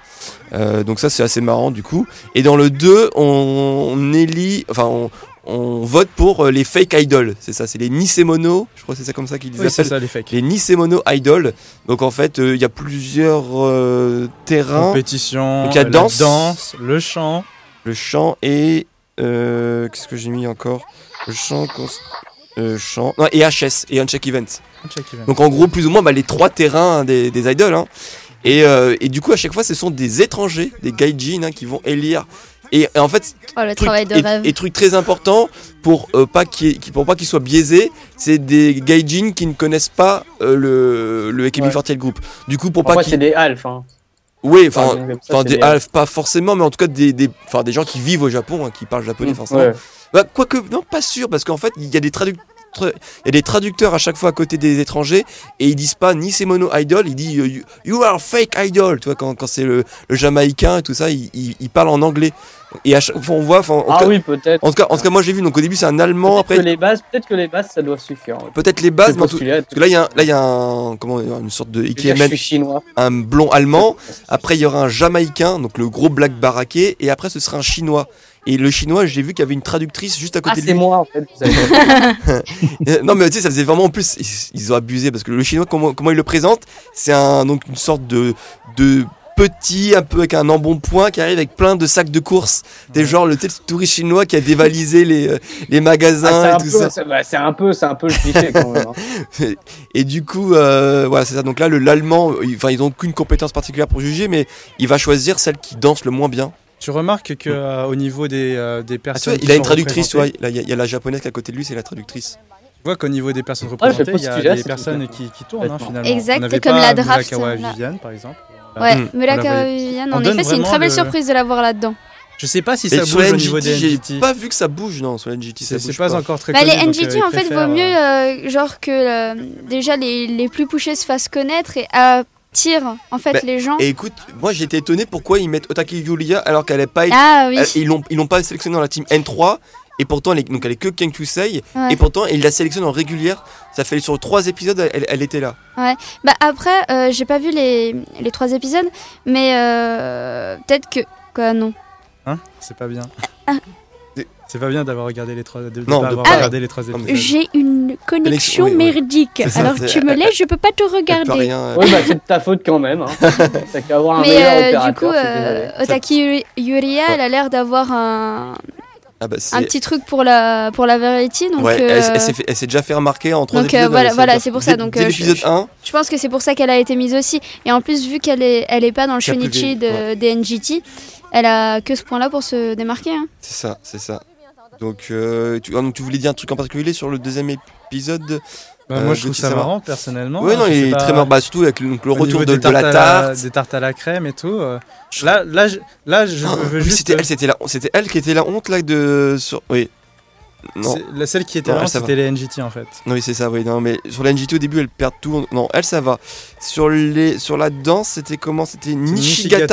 Euh, donc ça c'est assez marrant du coup. Et dans le 2 on, on élit, enfin on, on vote pour euh, les fake idols, c'est ça, c'est les Nisemono, je crois que c'est ça comme ça qu'ils Oui, c'est appellent ça les fakes. les Nisemono Idol. Donc en fait, euh, il y a plusieurs euh, terrains, Compétition, Donc, y a la danse. danse, le chant. le chant et euh, qu'est-ce que j'ai mis encore? Le chant, chant, non, et HS et Uncheck Event. Check event. Donc en gros, plus ou moins, bah, les trois terrains des, des idols. hein. Et, euh, et du coup, à chaque fois, ce sont des étrangers, des gaijin, hein, qui vont élire. Et, et en fait, Oh, le truc, travail de et, rêve. et truc très important pour euh, pas qu'il pour pas qu'ils soient biaisés, c'est des gaijin qui ne connaissent pas euh, le le AKB48 group. Du coup, pour pas Parfois, qu'ils c'est des halfs. Hein. Oui, enfin, c'est des halfs, pas forcément, mais en tout cas des, des, enfin, des gens qui vivent au Japon, hein, qui parlent japonais Mm, forcément. ouais. Bah, quoique, non, pas sûr, parce qu'en fait, il y a des traducteurs. Il y a des traducteurs à chaque fois à côté des étrangers et ils disent pas ni c'est mono idol, ils disent euh, you, you are fake idol, tu vois quand, quand c'est le, le jamaïcain et tout ça, ils il, il parlent en anglais et à chaque fois on voit, enfin, en, Ah cas- oui, peut-être. en tout cas, en tout cas moi j'ai vu donc au début c'est un allemand, Peut-être après que les bases, peut-être que les bases, ça doit suffire. ouais. peut-être les bases, en tout- parce que là il y a un, là il y a un comment une sorte de chinois. un blond allemand. Après, il y aura un Jamaïcain, donc le gros black baraqué, et après, ce sera un Chinois. Et le Chinois, j'ai vu qu'il y avait une traductrice juste à Ah, côté de c'est lui. moi en fait. non, mais tu sais, ça faisait vraiment en plus. Ils, ils ont abusé parce que le Chinois, comment, comment il le présente, c'est un donc une sorte de de petit, un peu avec un embonpoint qui arrive avec plein de sacs de courses. T'es genre le, le touriste chinois qui a dévalisé les, euh, les Ah, magasins c'est un et tout peu- ça. c'est bah, c'est un peu, c'est un peu le cliché quand même. hein. Et du coup, euh, voilà, c'est ça. Donc là, le l'allemand, enfin, ils ont qu'une compétence particulière pour juger, mais il va choisir celle qui danse le moins bien. Tu remarques que euh, au niveau des, euh, des Ah, tu personnes. vois, il a une traductrice, tu vois. Il y, a- il y a la japonaise qui est à côté de lui, c'est la traductrice. Tu vois qu'au niveau des personnes Ah, représentées, il y a à des personnes qui, qui tournent hein, finalement. Exact, On comme pas la draft, Mulakawa là. Viviane, par exemple. Ouais, Mm. On l'avait- Viviane, en effet, c'est une très belle le- surprise de la voir là-dedans. Je sais pas si ça sur bouge la au niveau NGT, des j'ai NGT. pas vu que ça bouge, non, sur la NGT. ça C'est bouge pas encore très Bah, connu. les donc, NGT, euh, en fait, vaut mieux euh, euh, genre que euh, déjà les, les plus poussés se fassent connaître et en fait Bah, les gens. Et écoute, moi j'étais étonné pourquoi ils mettent Otaki Yulia alors qu'elle est pas. Ah oui, elle- ils l'ont ils l'ont pas sélectionnée dans la team N3 et pourtant elle est, donc elle est que Ouais. et pourtant ils la sélectionnent en régulière. Ça fait sur trois épisodes elle, elle était là. Bah après, euh, j'ai pas vu les, les trois épisodes, mais euh, peut-être que quoi non. Hein? C'est pas bien. Ah. C'est pas bien d'avoir regardé les trois. De, de Non, pas de avoir pas- regardé les trois Non, mais- épisodes. J'ai une connexion Connexion, oui, oui. merdique. Ça, Alors tu me laisses, je peux pas te regarder. rien. euh, Oui, bah c'est de ta faute quand même. Hein. T'as qu'à avoir un Mais meilleur euh, opérateur. du coup, euh. Otaki Yuri- Yuria, elle a l'air d'avoir un, Ah bah, un petit truc pour la pour la variety, donc ouais, elle, euh, elle s'est fait- elle s'est déjà fait remarquer en trois donc, euh, épisodes. voilà- voilà, c'est pour ça, donc, dès euh, je- l'épisode je- 1, je pense que c'est pour ça qu'elle a été mise aussi. Et en plus, vu qu'elle est elle est pas dans le vieilli, de, des NGT, elle a que ce point-là pour se démarquer. hein. c'est ça, c'est ça. Donc, euh, tu, ah, donc tu voulais dire un truc en particulier sur le deuxième épisode Bah, Euh, moi, je trouve Gauthier, ça marrant, personnellement. Oui, hein, non, il est très marrant. Bah, surtout avec le, donc, le au retour de, la tarte. Des tartes à la crème et tout. euh, Là, là, je, là, je Ah, veux oui, juste. c'était elle, c'était elle qui était la honte là de sur. Oui. Non, La celle qui était Non, là, c'était les NGT en fait. non, oui, c'est ça. Oui, non, mais sur la NGT au début, elle perd tout. Non, elle, ça va. Sur les, sur la danse, c'était comment? C'était Nishigata,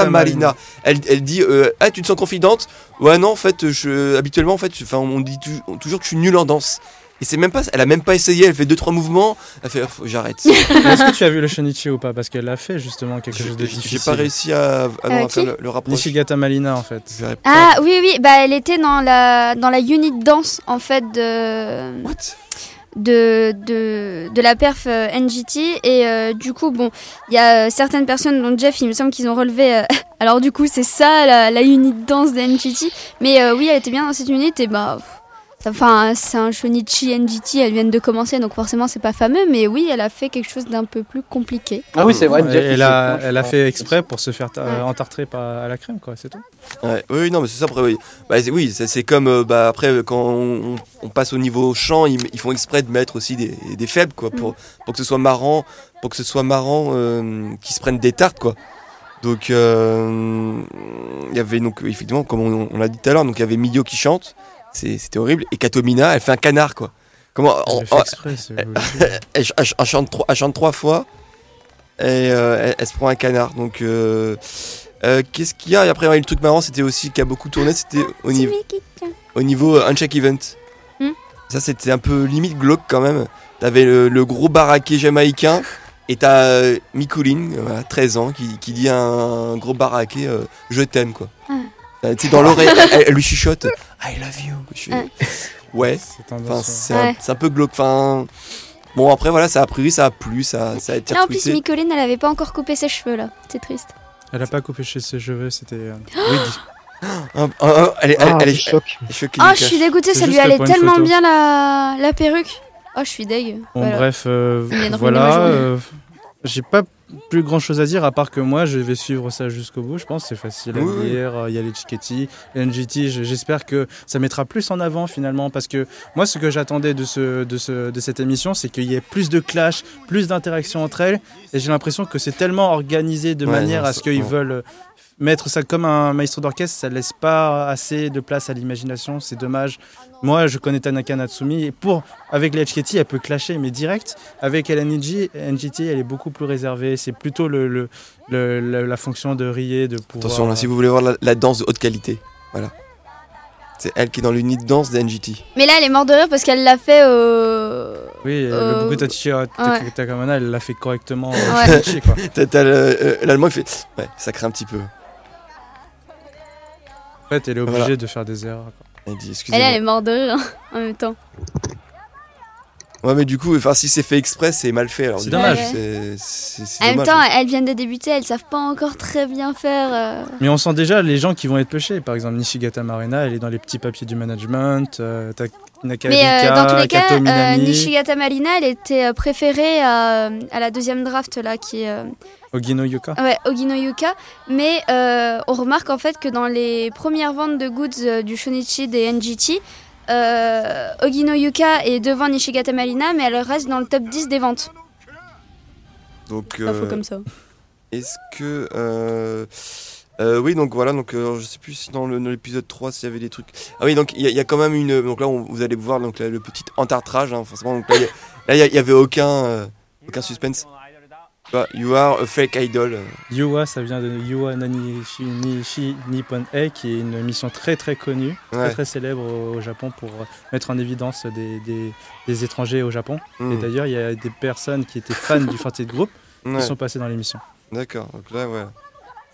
Nishigata Marina. Elle, elle dit, euh, ah, tu te sens confidente? Ouais, non, en fait, je, habituellement, en fait, je- on dit tou- toujours que je suis nul en danse. Et c'est même pas, elle a même pas essayé, elle fait deux trois mouvements, elle fait, oh, j'arrête. Est-ce que tu as vu le Shinichi ou pas? Parce qu'elle a fait justement quelque chose de J'ai difficile. j'ai pas réussi à, à, non, à qui? faire le, le rapproche. Nishigata Malina en fait. Ah oui, oui, bah elle était dans la, dans la unit danse en fait de, What? de, de, de la perf euh, NGT. Et euh, du coup, bon, il y a euh, certaines personnes, dont Jeff, il me semble qu'ils ont relevé. euh, alors du coup, c'est ça la, la unit danse de NGT. Mais euh, oui, elle était bien dans cette unit et bah. pff, Enfin, c'est un Shonichi NGT, elles viennent de commencer, donc forcément c'est pas fameux, mais oui, elle a fait quelque chose d'un peu plus compliqué. Ah oui, c'est vrai. Elle, a, elle a fait euh, exprès pour se faire Ouais. entartrer par, à la crème quoi, c'est tout. Ouais, oui, non, mais c'est ça. Après, oui, bah, c'est- oui, c'est comme euh, bah, après euh, quand on, on passe au niveau chant, ils, ils font exprès de mettre aussi des, des faibles, quoi, pour, pour que ce soit marrant, pour que ce soit marrant, euh, qu'ils se prennent des tartes, quoi. Donc, euh, il y avait donc effectivement, comme on, on l'a dit tout à l'heure, donc il y avait Miyo qui chante, c'était horrible, et Katomina, elle fait un canard, quoi. Comment en- exprès, c'est elle, elle ch- elle chante trois, elle chante trois fois et euh, elle, elle se prend un canard. Donc, euh, euh, qu'est-ce qu'il y a? Et après, le truc marrant, c'était aussi qui a beaucoup tourné, c'était au, niveau au niveau Uncheck Event. Hmm? Ça, c'était un peu limite glauque quand même. T'avais le, le gros baraquet jamaïcain et t'as euh, Mikuline, euh, voilà, 13 ans, qui, qui dit à un gros baraquet euh, Je t'aime, quoi. Ah. Euh, tu sais, dans l'oreille, elle, elle lui chuchote I love you. Je fais, Ah. Ouais. C'est Enfin, tendance. c'est Ouais. un, c'est un peu glauque. Enfin, bon, après, voilà, ça a pris, ça a plu, ça, ça a été Là en plus. Micoline, elle avait pas encore coupé ses cheveux là, c'est triste. Elle a pas coupé chez ses cheveux, c'était. euh, oui, un- elle est, elle, Ah, elle est, choquée, Oh, je suis dégoûtée, ça lui allait tellement photo. bien la, la perruque. Oh, je suis deg. Bon, Voilà. bref, euh, voilà. euh, J'ai pas plus grand chose à dire à part que moi je vais suivre ça jusqu'au bout. Je pense c'est facile à Oui, lire. Il y a les Chiquetti, NGT. je- J'espère que ça mettra plus en avant finalement parce que moi ce que j'attendais de, ce, de, ce, de cette émission c'est qu'il y ait plus de clash, plus d'interaction entre elles et j'ai l'impression que c'est tellement organisé de Ouais, manière non, à ce qu'ils veulent euh, mettre ça comme un maestro d'orchestre. Ça laisse pas assez de place à l'imagination. C'est dommage. Moi, je connais Tanaka Natsumi et pour avec les HKT, elle peut clasher, mais direct. Avec LNG, NGT, elle est beaucoup plus réservée. C'est plutôt le, le- le- le- la fonction de rier, de pouvoir. Attention, là, si vous voulez voir la, la danse de haute qualité, voilà. C'est elle qui est dans l'unité de danse de NGT. Mais là, elle est morte de rire parce qu'elle l'a fait au. Oui, Euh, le Buku Tachi ouais. Takamana, elle l'a fait correctement. le- euh, L'allemand, il fait. Ouais, ça craint un petit peu. En fait, elle est obligée Voilà. de faire des erreurs. quoi. Elle dit, Elle, excusez-moi. elle est morte de rire hein, en même temps. Ouais, mais du coup, enfin, si c'est fait exprès, c'est mal fait. alors, C'est dommage. En même temps, elles viennent de débuter, elles savent pas encore très bien faire. euh. Mais on sent déjà les gens qui vont être pêchés. Par exemple, Nishigata Marina, elle est dans les petits papiers du management. Euh, Mais euh, dans tous les cas, euh, Nishigata Malina, elle était préférée à, à la deuxième draft là, qui est euh, Ogino Yuka. ouais, Ogino Yuka. Mais euh, on remarque en fait que dans les premières ventes de goods euh, du Shonichi des NGT, euh, Ogino Yuka est devant Nishigata Malina, mais elle reste dans le top 10 des ventes. Donc, Pas faux euh, comme ça. Est-ce que. euh, euh, oui, donc voilà, donc euh, je sais plus si dans l'épisode 3 s'il y avait des trucs. Ah oui, donc il y, a- il y a quand même une. Donc là, on- vous allez voir donc, là, le petit entartrage, hein, forcément. Donc là, il y a- là, il y a- il y avait aucun, euh, aucun suspense. Vois, You are a fake idol. Yua, ça vient de Yua Nanishi Nishi Nippon E, qui est une émission très très connue, très Ouais. très célèbre au, Japon pour mettre en évidence des, des- des étrangers au Japon. Hmm. Et d'ailleurs, il y a des personnes qui étaient fans du Forty Group Ouais, qui sont passées dans l'émission. D'accord, donc là, ouais.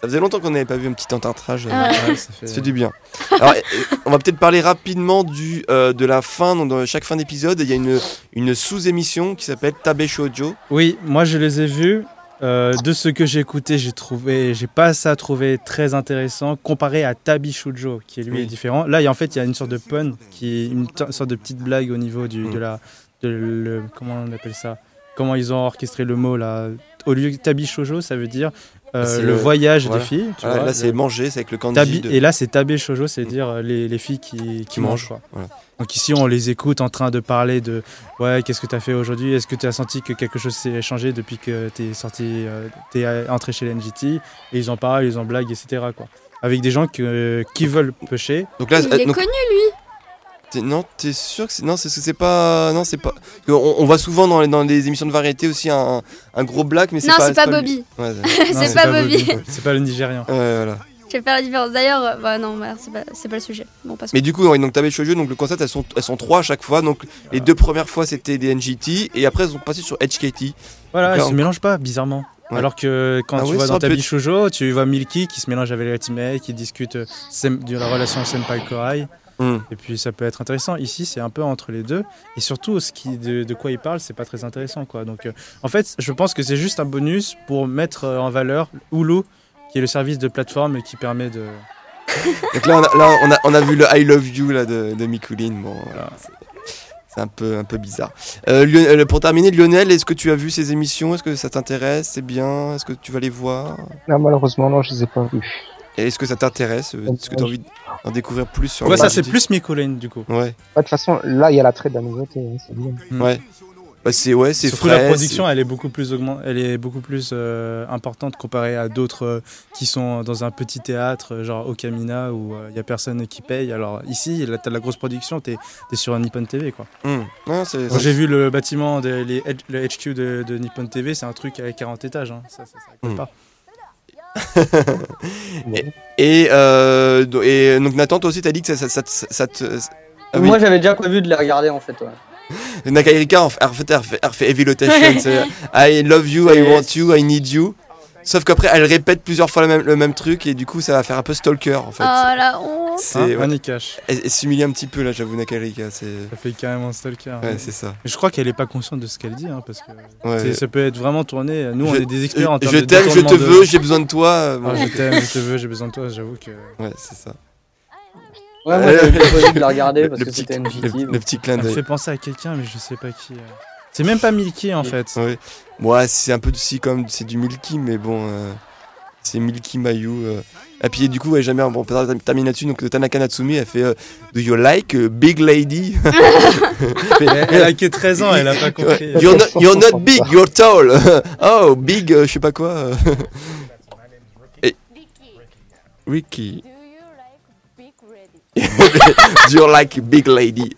Ça faisait longtemps qu'on n'avait pas vu un petit entartrage. euh, Ah ouais. Ouais, ça fait- Ça fait du bien. Alors, on va peut-être parler rapidement du, euh, de la fin. Donc, dans chaque fin d'épisode, il y a une, une sous-émission qui s'appelle Tabe Shoujo. Oui, moi je les ai vus. Euh, de ce que j'ai écouté, j'ai trouvé, j'ai pas ça trouvé très intéressant comparé à Tabi Shujo, qui lui Oui. est différent. Là, il y a- en fait, il y a une sorte de pun, qui une sorte de petite blague au niveau du, Mm. de la, de le, comment on appelle ça, comment ils ont orchestré le mot là? Au lieu de Tabi Shoujo, ça veut dire euh, le le- voyage voilà. des filles. tu Voilà, vois, là, c'est manger, c'est avec le kanji. De- et là, c'est Tabé Shoujo, c'est-à-dire euh, les, les filles qui, qui mangent, mangent. quoi. voilà. Donc ici, on les écoute en train de parler de Ouais, qu'est-ce que tu as fait aujourd'hui? Est-ce que tu as senti que quelque chose s'est changé depuis que tu es sorti, euh, tu es entré chez l'NGT Et ils en parlent, ils en blaguent, etc. Quoi. Avec des gens que- qui veulent pêcher. Donc là, Il euh, est donc, connu lui. T'es- non, t'es sûr que c'est non, c'est c'est pas non, c'est pas. On, on voit souvent dans les, dans les émissions de variété aussi un, un gros black, mais c'est Non, pas. c'est pas. Bobby. Ouais, Non, C'est pas Bobby. C'est pas le Nigérian. ouais, voilà. Je vais faire la différence. D'ailleurs, bah non, merde, c'est pas, c'est pas le sujet. Bon, passe. Mais du coup, donc t'avais shoujo, donc le concept, elles sont, elles sont trois à chaque fois. Donc les deux premières fois, c'était des NGT, et après, elles sont passées sur HKT. Voilà, ils D'accord. se mélangent pas, bizarrement. Ouais. Alors que quand Ah tu ouais, vois dans ta Shoujo, tu vois Milky qui se mélange avec les teammates, qui discute euh, de la relation Senpai Korai. Hmm. Et puis ça peut être intéressant. Ici, c'est un peu entre les deux. Et surtout, ce qui, de, de quoi il parle, c'est pas très intéressant. Quoi. Donc, euh, en fait, je pense que c'est juste un bonus pour mettre euh, en valeur Hulu, qui est le service de plateforme qui permet de. Donc là, on a, là, on a, on a vu le I Love You là, de, de Mikuline. Bon, voilà, c'est- un peu, un peu bizarre. Euh, Lion- euh, pour terminer, Lionel, est-ce que tu as vu ces émissions? Est-ce que ça t'intéresse? C'est bien? Est-ce que tu vas les voir? Non, malheureusement, non, je les ai pas vus. Et Est-ce que ça t'intéresse? Est-ce que tu as envie d'en découvrir plus sur Ouais, ça, c'est plus Mikolen, du coup. Ouais, De toute façon, là, il y a la traite de la nouveauté. hein, c'est bien. Mm. ouais. Bah, c'est ouais, c'est Surtout frais. la production, elle est beaucoup plus augment- elle est beaucoup plus euh, importante comparée à d'autres euh, qui sont dans un petit théâtre, euh, genre Okamina, où il y a personne qui paye. Alors ici, là, t'as de la grosse production, t'es es sur un Nippon TV, quoi. c'est-. Non, c'est- Quand j'ai vu le bâtiment, de, les, le HQ de, de Nippon TV, c'est un truc avec 40 étages. hein. Ça, ça, ça rigole Mm. pas. Et, euh, do- et donc Nathan, toi aussi, t'as dit que ça, ça, ça, te- ça te. Ah oui. Moi, j'avais déjà prévu de les regarder en fait. ouais. Nakaerika, en fait, en fait, elle refait Heavy Rotation. I love you, I want you, I need you. Sauf qu'après, elle répète plusieurs fois le même, le même truc et du coup, ça va faire un peu stalker en fait. Oh la honte. c'est Hein, ouais. Cash. Elle, elle s'humilie un petit peu là, j'avoue, Nakaerika. C'est Ça fait carrément stalker. ouais, c'est ça. Mais je crois qu'elle est pas consciente de ce qu'elle dit, hein, parce que Ouais. ça peut être vraiment tourné. Nous, on est des experts en termes je de t'aime, je te de- veux, j'ai besoin de toi. Bon, Ah, je t'aime, je te veux, j'ai besoin de toi. J'avoue que. Ouais, c'est ça. Ouais, moi, j'avais prévu de les regarder parce le, que petit, c'était le, NGT. le petit clin Elle me d'œil. fait penser à quelqu'un, mais je sais pas qui. euh. C'est même pas Milky en fait. Ouais. C'est un peu aussi comme c'est du Milky, mais bon, euh, c'est Milky Mayu. euh. Et puis du coup, ouais, jamais. Bon, on peut terminer là-dessus. Donc Tanaka Natsumi, elle fait euh, Do you like a big lady Elle, elle a que 13 ans, elle a pas compris. You're not, you're not big, you're tall. oh, big, euh, je sais pas quoi. Et- Ricky. Do you like big lady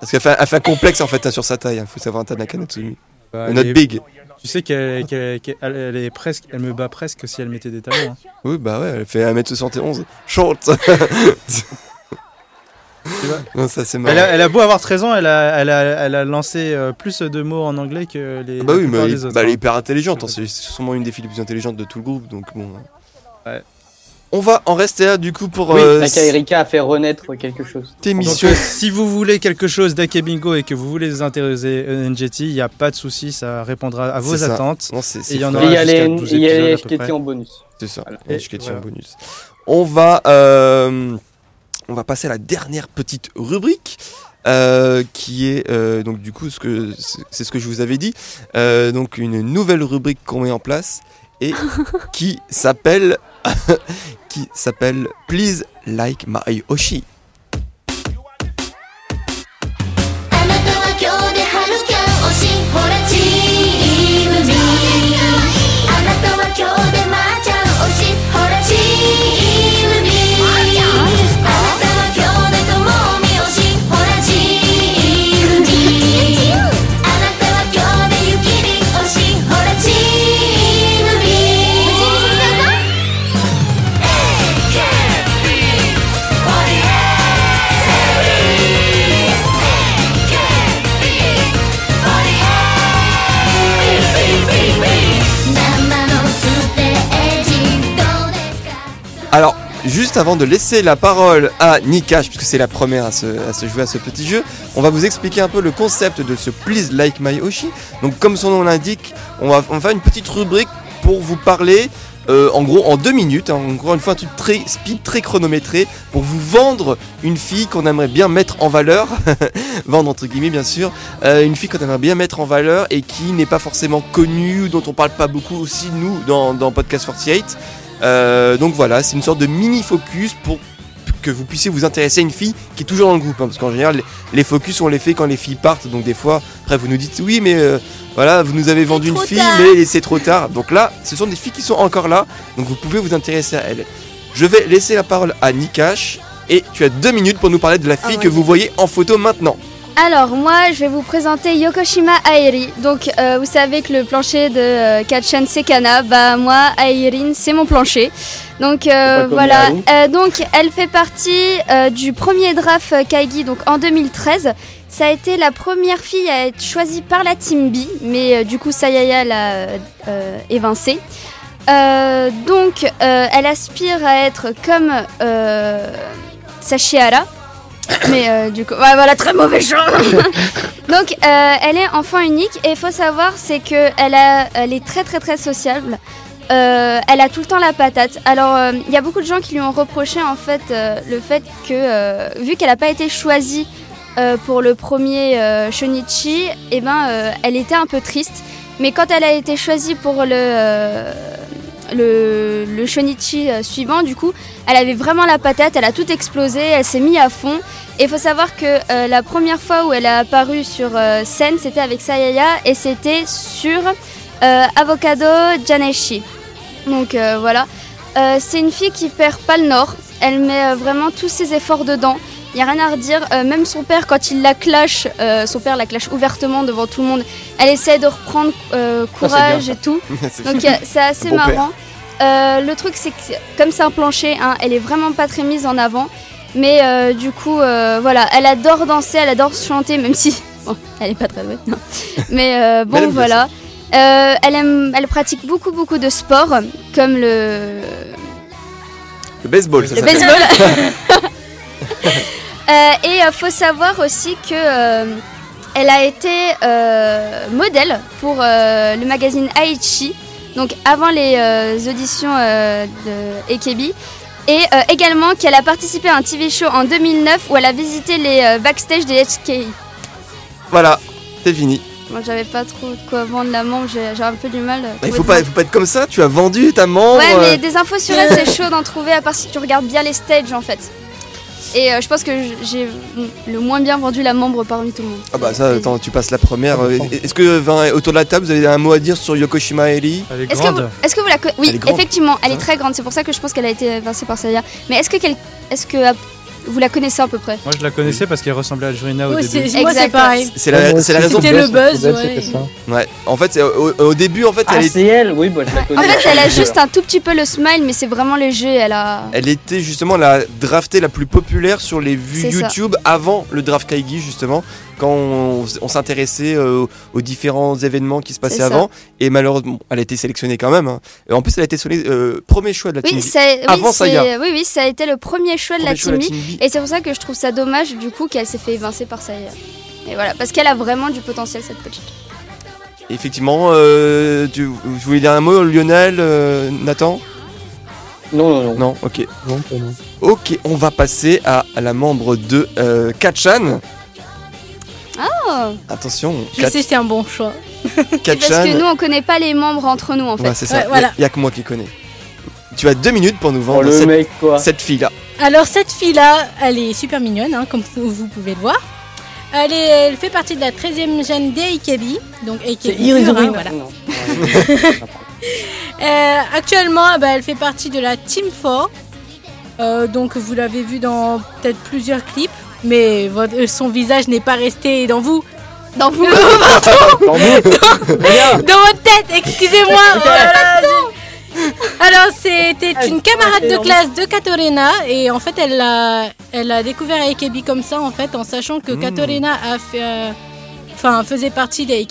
Parce qu'elle fait, elle fait un complexe en fait hein, sur sa taille. Il faut savoir un Tanaka Natsumi. Bah, Not est- big. Tu sais qu'elle qu'elle- qu'elle- elle- elle est presque, elle me bat presque si elle mettait des talons. hein. Oui, bah ouais, elle fait 1m71. Short. Non, ça marrant. Elle a, elle a beau avoir 13 ans, elle a, elle a, elle a lancé euh, plus de mots en anglais que les. bah la oui, mais autres, bah, elle est hein. hyper intelligente. C'est sûrement une des filles les plus intelligentes de tout le groupe. Donc bon. Ouais. On va en rester là du coup pour Oui, euh, Erika a fait renaître quelque chose. cette Donc, euh, si vous voulez quelque chose d'Ake Bingo et que vous voulez les intéresser euh, NGT, il n'y a pas de souci, ça répondra à vos attentes. Non, il y en frais. Et il y aura a jusqu'à les, 12 il y a les à en bonus. C'est ça. Voilà. Je en bonus. On va, euh, on va passer à la dernière petite rubrique. euh, qui est euh, donc du coup ce que c'est c'est ce que je vous avais dit euh, donc une nouvelle rubrique qu'on met en place et qui s'appelle qui s'appelle Please Like My Oshi Alors, juste avant de laisser la parole à Nikash, puisque c'est la première à se, jouer à ce petit jeu, on va vous expliquer un peu le concept de ce Please Like My Oshi. Donc, comme son nom l'indique, on va, faire une petite rubrique pour vous parler. euh, en gros, en deux minutes, hein, encore une fois, un truc très speed, très chronométré, pour vous vendre une fille qu'on aimerait bien mettre en valeur, vendre entre guillemets bien sûr, euh, une fille qu'on aimerait bien mettre en valeur et qui n'est pas forcément connue, dont on parle pas beaucoup aussi nous dans, dans Podcast 48. Euh, donc voilà, c'est une sorte de mini focus pour que vous puissiez vous intéresser à une fille qui est toujours dans le groupe. hein, parce qu'en général, les, les focus, on les fait quand les filles partent. Donc des fois, après, vous nous dites oui, mais euh, voilà, vous nous avez vendu une fille, tard. mais c'est trop tard. Donc là, ce sont des filles qui sont encore là. Donc vous pouvez vous intéresser à elles. Je vais laisser la parole à Nikash. Et tu as deux minutes pour nous parler de la fille Ah que ouais. vous voyez en photo maintenant. Alors moi je vais vous présenter Yokoshima Aeri. Donc euh, vous savez que le plancher de euh, Kachan c'est Kana, bah moi Aerin c'est mon plancher. Donc euh, voilà. Euh, donc elle fait partie euh, du premier draft euh, Kaigi donc en 2013. Ça a été la première fille à être choisie par la Team B, mais euh, du coup Sayaya l'a évincée. Euh, donc euh, elle aspire à être comme euh, Sashihara. Mais euh, du coup, voilà, très mauvais choix. Donc, euh, elle est enfant unique et il faut savoir, c'est que elle, est très très très sociable. Euh, elle a tout le temps la patate. Alors, il y a beaucoup de gens qui lui ont reproché en fait le fait que, vu qu'elle n'a pas été choisie pour le premier Shonichi, eh ben, elle était un peu triste. Mais quand elle a été choisie pour le, le, le Shonichi euh, suivant, du coup, elle avait vraiment la patate, elle a tout explosé, elle s'est mise à fond. Et il faut savoir que euh, la première fois où elle a apparu sur euh, scène, c'était avec Sayaya et c'était sur Avocado Janeshi. Donc voilà. C'est une fille qui perd pas le nord. Elle met vraiment tous ses efforts dedans. Il n'y a rien à redire. Euh, même son père, quand il la clash, euh, son père la clash ouvertement devant tout le monde. Elle essaie de reprendre euh, courage et tout. Donc c'est assez Bon marrant. Le truc c'est que comme c'est un plancher, hein, elle est vraiment pas très mise en avant. Mais du coup, voilà, elle adore danser, elle adore chanter, même si bon, elle est pas très douée. non. Mais bon voilà. Elle aime, elle pratique beaucoup beaucoup de sports comme le Le baseball, le baseball. Euh, et euh, faut savoir aussi que euh, elle a été modèle pour le magazine Aichi, donc avant les auditions de Ekebi. Et euh, également qu'elle a participé à un TV show en 2009 où elle a visité les euh, backstage des HKI. Voilà, c'est fini. Moi j'avais pas trop de quoi vendre la membre, j'ai un peu du mal. Bah, il faut pas, faut pas être comme ça, tu as vendu ta membre. Ouais, mais des infos sur elle, c'est chaud d'en trouver, à part si tu regardes bien les stages en fait. Et euh, je pense que j'ai le moins bien vendu la membre parmi tout le monde. Ah bah ça, attends, tu passes la première. euh, Est-ce que enfin, autour de la table, vous avez un mot à dire sur Yokoshima Eri? Elle est Est-ce que, vous, grande. est-ce que vous la connaissez Oui, Elle est grande. effectivement, elle est très grande. C'est pour ça que je pense qu'elle a été évincée par Saya. Mais est-ce que, quel- est-ce que euh, vous la connaissez à peu près Moi je la connaissais parce qu'elle ressemblait à Jurina au début. c'est- moi, c'est pareil. C'est la, raison. C'était le buzz, ouais. c'était ça. Ouais. En fait, au, au début, en fait, Ah, elle, est- c'est elle Oui, moi je la connais. En fait, elle a juste un tout petit peu le smile, mais c'est vraiment léger. Elle a. elle était justement la draftée la plus populaire sur les vues. YouTube avant le draft Kaigi justement, quand on, on s'intéressait euh, aux différents événements qui se passaient avant. Et malheureusement, elle a été sélectionnée quand même. hein. Et en plus, elle a été sélectionnée euh, premier choix de la team. Oui, B. c'est- oui, Avant Saya. oui, oui, ça a été le premier choix de la choix de team la B. team B. Et c'est pour ça que je trouve ça dommage du coup qu'elle s'est fait évincer par Saya. Et voilà, parce qu'elle a vraiment du potentiel cette petite. Effectivement, euh, tu, je voulais dire un mot, Lionel, euh, Nathan? Non, non, non. Non, ok. Non, non. Ok, on va passer à, à la membre de euh, Kachan. Oh Attention, Je sais, c'est un bon choix. Parce que nous on connaît pas les membres entre nous en fait. Ouais, c'est ça. Ouais, voilà. Il y, a que moi qui connais. Tu as deux minutes pour nous Oh, vendre le cette, mec, quoi. cette fille-là. Alors cette fille-là, elle est super mignonne, hein, comme vous pouvez le voir. Elle, est- elle fait partie de la 13e gêne des AKB. Donc C'est AKB pur, hein, voilà. Euh, actuellement, bah, elle fait partie de la Team 4. Euh, donc vous l'avez vu dans peut-être plusieurs clips. Mais votre- euh, son visage n'est pas resté dans vous. Dans vous. Dans vous Regarde. Dans votre tête, excusez-moi Oh Alors c'était Ah, une camarade de classe de Katorina et en fait elle a, elle a découvert AKB comme ça en fait en sachant que Mm. Katorina a fait, euh, enfin faisait partie des.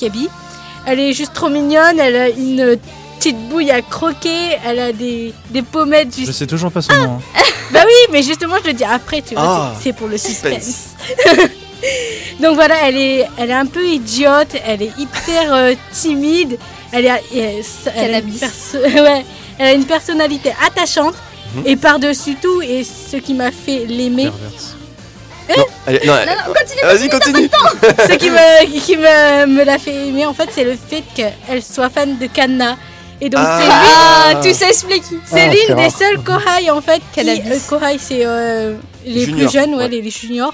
Elle est juste trop mignonne, elle a une petite bouille à croquer, elle a des, des pommettes Je juste... sais toujours pas son nom. hein. Bah oui mais justement je le dis après tu vois, Ah, c'est pour le suspense. Donc voilà, elle est, elle est un peu idiote, elle est hyper euh, timide, elle, est, elle, elle a une Cannabis. perso- ouais, elle a une personnalité attachante. Mhm. Et par-dessus tout, et ce qui m'a fait l'aimer. Allez, non, Non, non, continue. Vas-y, continue. ce qui me, qui me, me l'a fait aimer, en fait, c'est le fait qu'elle soit fan de Kanna. Et donc, Ah. c'est l'une- Ah, tout s'explique. c'est Ah, l'une des seules Kohai, en fait, qui, euh, Kohai, c'est euh, les plus jeunes, ouais, ouais. Les, les juniors,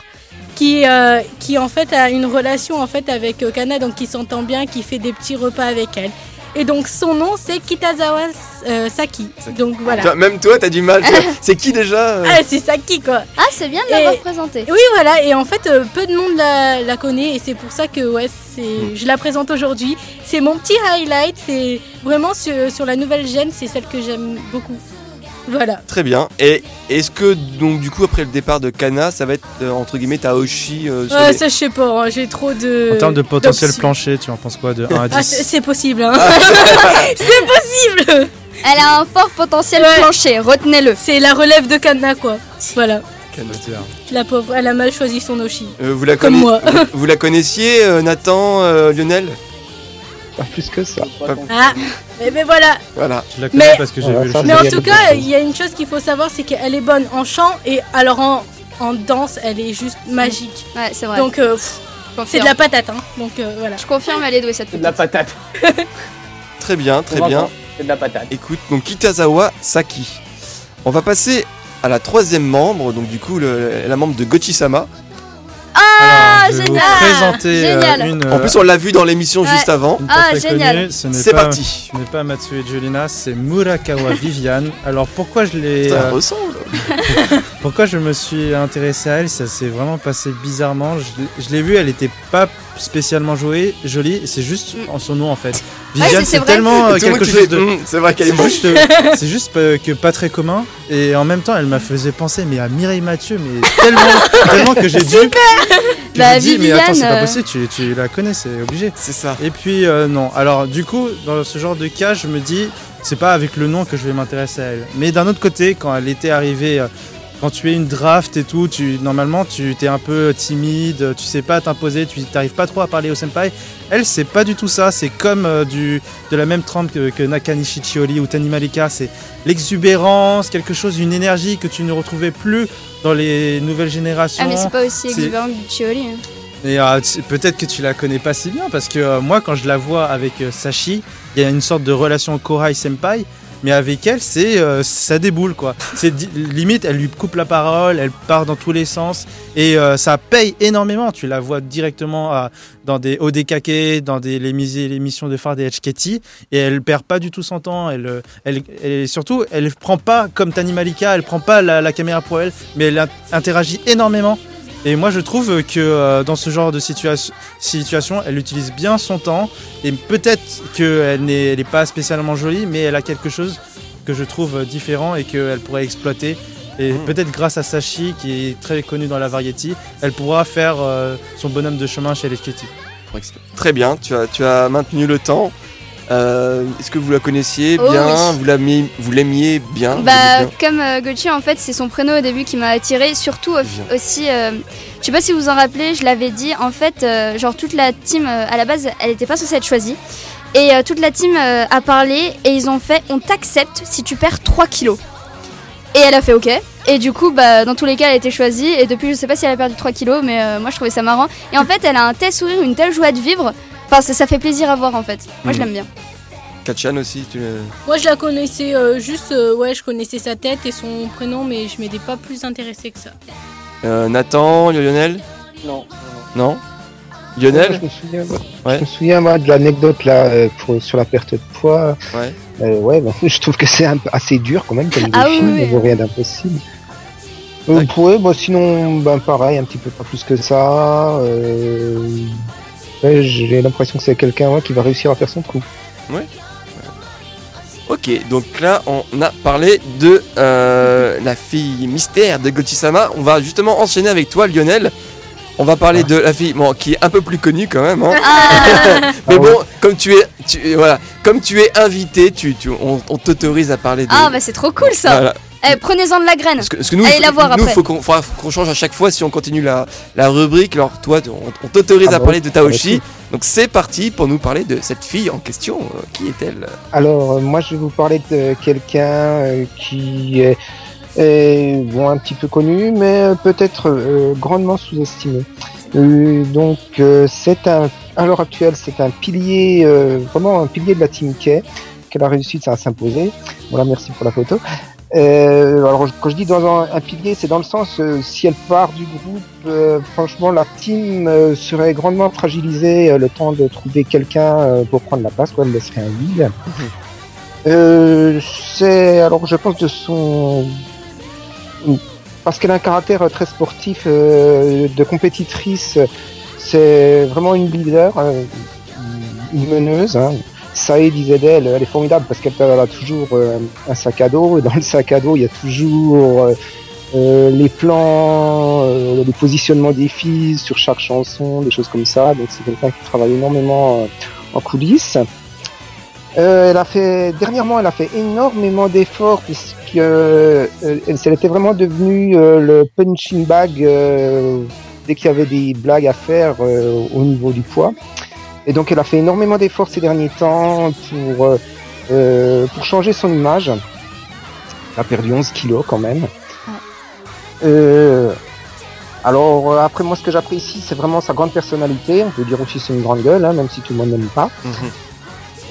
qui, euh, qui, en fait, a une relation, en fait, avec euh, Kanna, donc qui s'entend bien, qui fait des petits repas avec elle. Et donc son nom c'est Kitazawa euh, Saki. Donc voilà. Toi, Même toi, t'as du mal. C'est qui déjà euh Ah, c'est Saki quoi. Ah, c'est bien de l'avoir présenté. Oui, voilà. Et en fait, euh, peu de monde la, la connaît et c'est pour ça que ouais, c'est, je la présente aujourd'hui. C'est mon petit highlight. C'est vraiment sur, sur la nouvelle gêne, c'est celle que j'aime beaucoup. Voilà. Très bien. Et est-ce que, donc, du coup, après le départ de Kana, ça va être, euh, entre guillemets, Taoshi euh, sur Ouais, les- ça, je sais pas. hein, J'ai trop de. En termes de potentiel d'options. plancher, tu en penses quoi de 1 à 10 Ah, c'est, c'est possible. Hein. c'est possible. Elle a un fort potentiel Ouais. plancher, retenez-le. C'est la relève de Kana, quoi. Voilà. Kana, La pauvre, elle a mal choisi son Oshi. Euh, vous, la Comme conna- moi. vous, vous la connaissiez, euh, Nathan, euh, Lionel? Pas plus que ça. Ah, mais, mais voilà. Voilà. Je la connais Mais- parce que j'ai vu le. Mais en tout cas, il y a une chose qu'il faut savoir, c'est qu'elle est bonne en chant et alors en, en danse, elle est juste magique. Ouais, c'est vrai. Donc euh, c'est de la patate, hein. Donc euh, voilà. Je confirme, elle est douée cette C'est de la petite. patate. Très bien, très bien. C'est de la patate. Écoute, donc Kitazawa Saki. On va passer à la troisième membre, donc du coup, le- la membre de Gochi-sama. Ah, Alors, je vais génial. vous présenter euh, Génial. une, En euh, plus, on l'a vu dans l'émission Ouais. juste avant. une Ah, très génial. connue. Ce n'est C'est pas- parti. Ce n'est pas Matsue Jolina, c'est Murakawa Viviane. Alors pourquoi je l'ai, Putain, euh, ressemble. pourquoi je me suis intéressé à elle? Ça s'est vraiment passé bizarrement. Je, l'ai- je l'ai vue, elle était pas spécialement jouée, jolie. C'est juste en son nom en fait. Viviane, c'est- c'est c'est vrai. tellement euh, quelque chose de. Hum, C'est vrai qu'elle est moche. juste, euh, c'est juste euh, que pas très commun et en même temps elle m'a faisait penser mais à Mireille Mathieu mais tellement, tellement que j'ai dû que Bah, dit mais attends c'est Viviane, pas possible tu, tu la connais c'est obligé C'est ça. et puis euh, non alors du coup dans ce genre de cas je me dis c'est pas avec le nom que je vais m'intéresser à elle mais d'un autre côté quand elle était arrivée quand tu es une draft et tout, tu, normalement tu es un peu timide, tu sais pas t'imposer, tu n'arrives pas trop à parler au senpai. Elle, c'est pas du tout ça, c'est comme euh, du, de la même trempe que, que Nakanishi Chiori ou Tani Malika, c'est l'exubérance, quelque chose, une énergie que tu ne retrouvais plus dans les nouvelles générations. Ah, mais c'est pas aussi exubérant que du Chioli. hein. Et euh, peut-être que tu la connais pas si bien parce que euh, moi quand je la vois avec Sashi, il y a une sorte de relation Korai Senpai, mais avec elle c'est euh, ça déboule quoi. C'est limite elle lui coupe la parole, elle part dans tous les sens et euh, ça paye énormément. Tu la vois directement à- dans des ODKK, dans des les, mis- les émissions de phare des HKT et elle perd pas du tout son temps. Elle, euh, elle, elle- surtout elle prend pas comme Tani Malika, elle prend pas la, caméra pour elle, mais elle in- interagit énormément. Et moi, je trouve que euh, dans ce genre de situa- situation, elle utilise bien son temps. Et peut-être qu'elle n'est est pas spécialement jolie, mais elle a quelque chose que je trouve différent et qu'elle pourrait exploiter. Et Mm. peut-être grâce à Sashi, qui est très connue dans la variety, elle pourra faire euh, son bonhomme de chemin chez les Sketty. Très bien, tu as, tu as maintenu le temps. Euh, Est-ce que vous la connaissiez Oh bien oui. Vous l'aimiez vous bien vous Bah, bien comme euh, Gochi, en fait, c'est son prénom au début qui m'a attiré. Surtout au- aussi, euh, je sais pas si vous en rappelez, je l'avais dit, en fait, euh, genre toute la team euh, à la base, elle était pas censée être choisie. Et toute la team a parlé et ils ont fait on t'accepte si tu perds 3 kilos. Et elle a fait ok. Et du coup, bah, dans tous les cas, elle a été choisie. Et depuis, je sais pas si elle a perdu 3 kilos, mais moi je trouvais ça marrant. Et en fait, elle a un tel sourire, une telle joie de vivre. Enfin, ça, ça fait plaisir à voir en fait. Moi, je Mhm. l'aime bien. Kachan aussi, tu le- Moi, je la connaissais euh, juste, euh, ouais, je connaissais sa tête et son prénom, mais je m'étais pas plus intéressée que ça. Euh, Nathan, Lionel? Non. Non? Moi, Lionel? Je me souviens, Ouais. je me souviens moi, de l'anecdote là euh, pour- sur la perte de poids. Ouais. Euh, ouais, bah, je trouve que c'est un peu assez dur quand même comme Ah défi, oui, oui, mais oui. bon, rien d'impossible. Euh, Ouais. ouais, bah, sinon, ben pareil, un petit peu pas plus que ça. Euh... ouais, J'ai l'impression que c'est quelqu'un ouais, qui va réussir à faire son trou. Ok, donc là on a parlé de euh, la fille mystère de Gochi-sama. On va justement enchaîner avec toi Lionel. On va parler de la fille bon, qui est un peu plus connue quand même. hein. Ah, Mais Ah bon, comme tu es, tu, voilà, comme tu es invité, tu, tu- on, on t'autorise à parler de. ah bah c'est trop cool ça. Voilà. Eh, Prenez-en de la graine. Parce que, parce que nous, Allez il la faut- voir nous, après. faut qu'on faudra qu'on change à chaque fois si on continue la, la rubrique. Alors toi, on, on t'autorise Ah à parler de Taoshi. Donc c'est parti pour nous parler de cette fille en question. Euh, qui est-elle? Alors, euh, moi, je vais vous parler de quelqu'un euh, qui est, est, bon, un petit peu connu, mais peut-être euh, grandement sous-estimé. Euh, donc, euh, c'est un, à l'heure actuelle, c'est un pilier, euh, vraiment un pilier de la team K, qu'elle a réussi à s'imposer. Voilà, merci pour la photo. Euh, alors quand je dis dans un, un pilier, c'est dans le sens euh, si elle part du groupe, euh, franchement la team euh, serait grandement fragilisée euh, le temps de trouver quelqu'un euh, pour prendre la place, quoi, elle laisserait un vide. Euh, c'est alors je pense de son parce qu'elle a un caractère très sportif euh, de compétitrice, c'est vraiment une leader, une meneuse. Hein. Saïd disait d'elle, elle est formidable parce qu'elle a toujours euh, un sac à dos et dans le sac à dos il y a toujours euh, euh, les plans, les positionnements des filles sur chaque chanson, des choses comme ça. Donc c'est quelqu'un qui travaille énormément en coulisses. Euh, elle a fait dernièrement, elle a fait énormément d'efforts puisque euh, elle, était vraiment devenue le punching bag dès qu'il y avait des blagues à faire au niveau du poids. Et donc elle a fait énormément d'efforts ces derniers temps pour euh, euh, pour changer son image. Elle a perdu 11 kilos quand même. Euh, alors euh, après moi ce que j'apprécie c'est vraiment sa grande personnalité. On peut dire aussi c'est une grande gueule, hein, même si tout le monde n'aime pas. Mhm.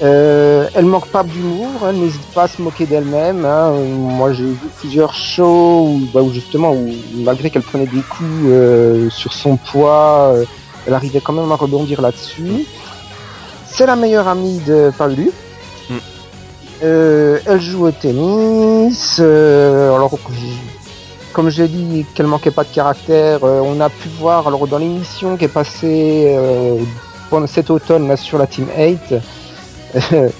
Euh, elle manque pas d'humour, elle n'hésite pas à se moquer d'elle-même. hein. Moi, j'ai vu plusieurs shows où, bah, où justement, où, malgré qu'elle prenait des coups euh, sur son poids, euh, elle arrivait quand même à rebondir là-dessus. C'est la meilleure amie de Paulu. Mm. Euh, elle joue au tennis. euh, alors, comme j'ai dit qu'elle manquait pas de caractère, euh, on a pu voir alors dans l'émission qui est passée euh, pendant cet automne là sur la Team 8.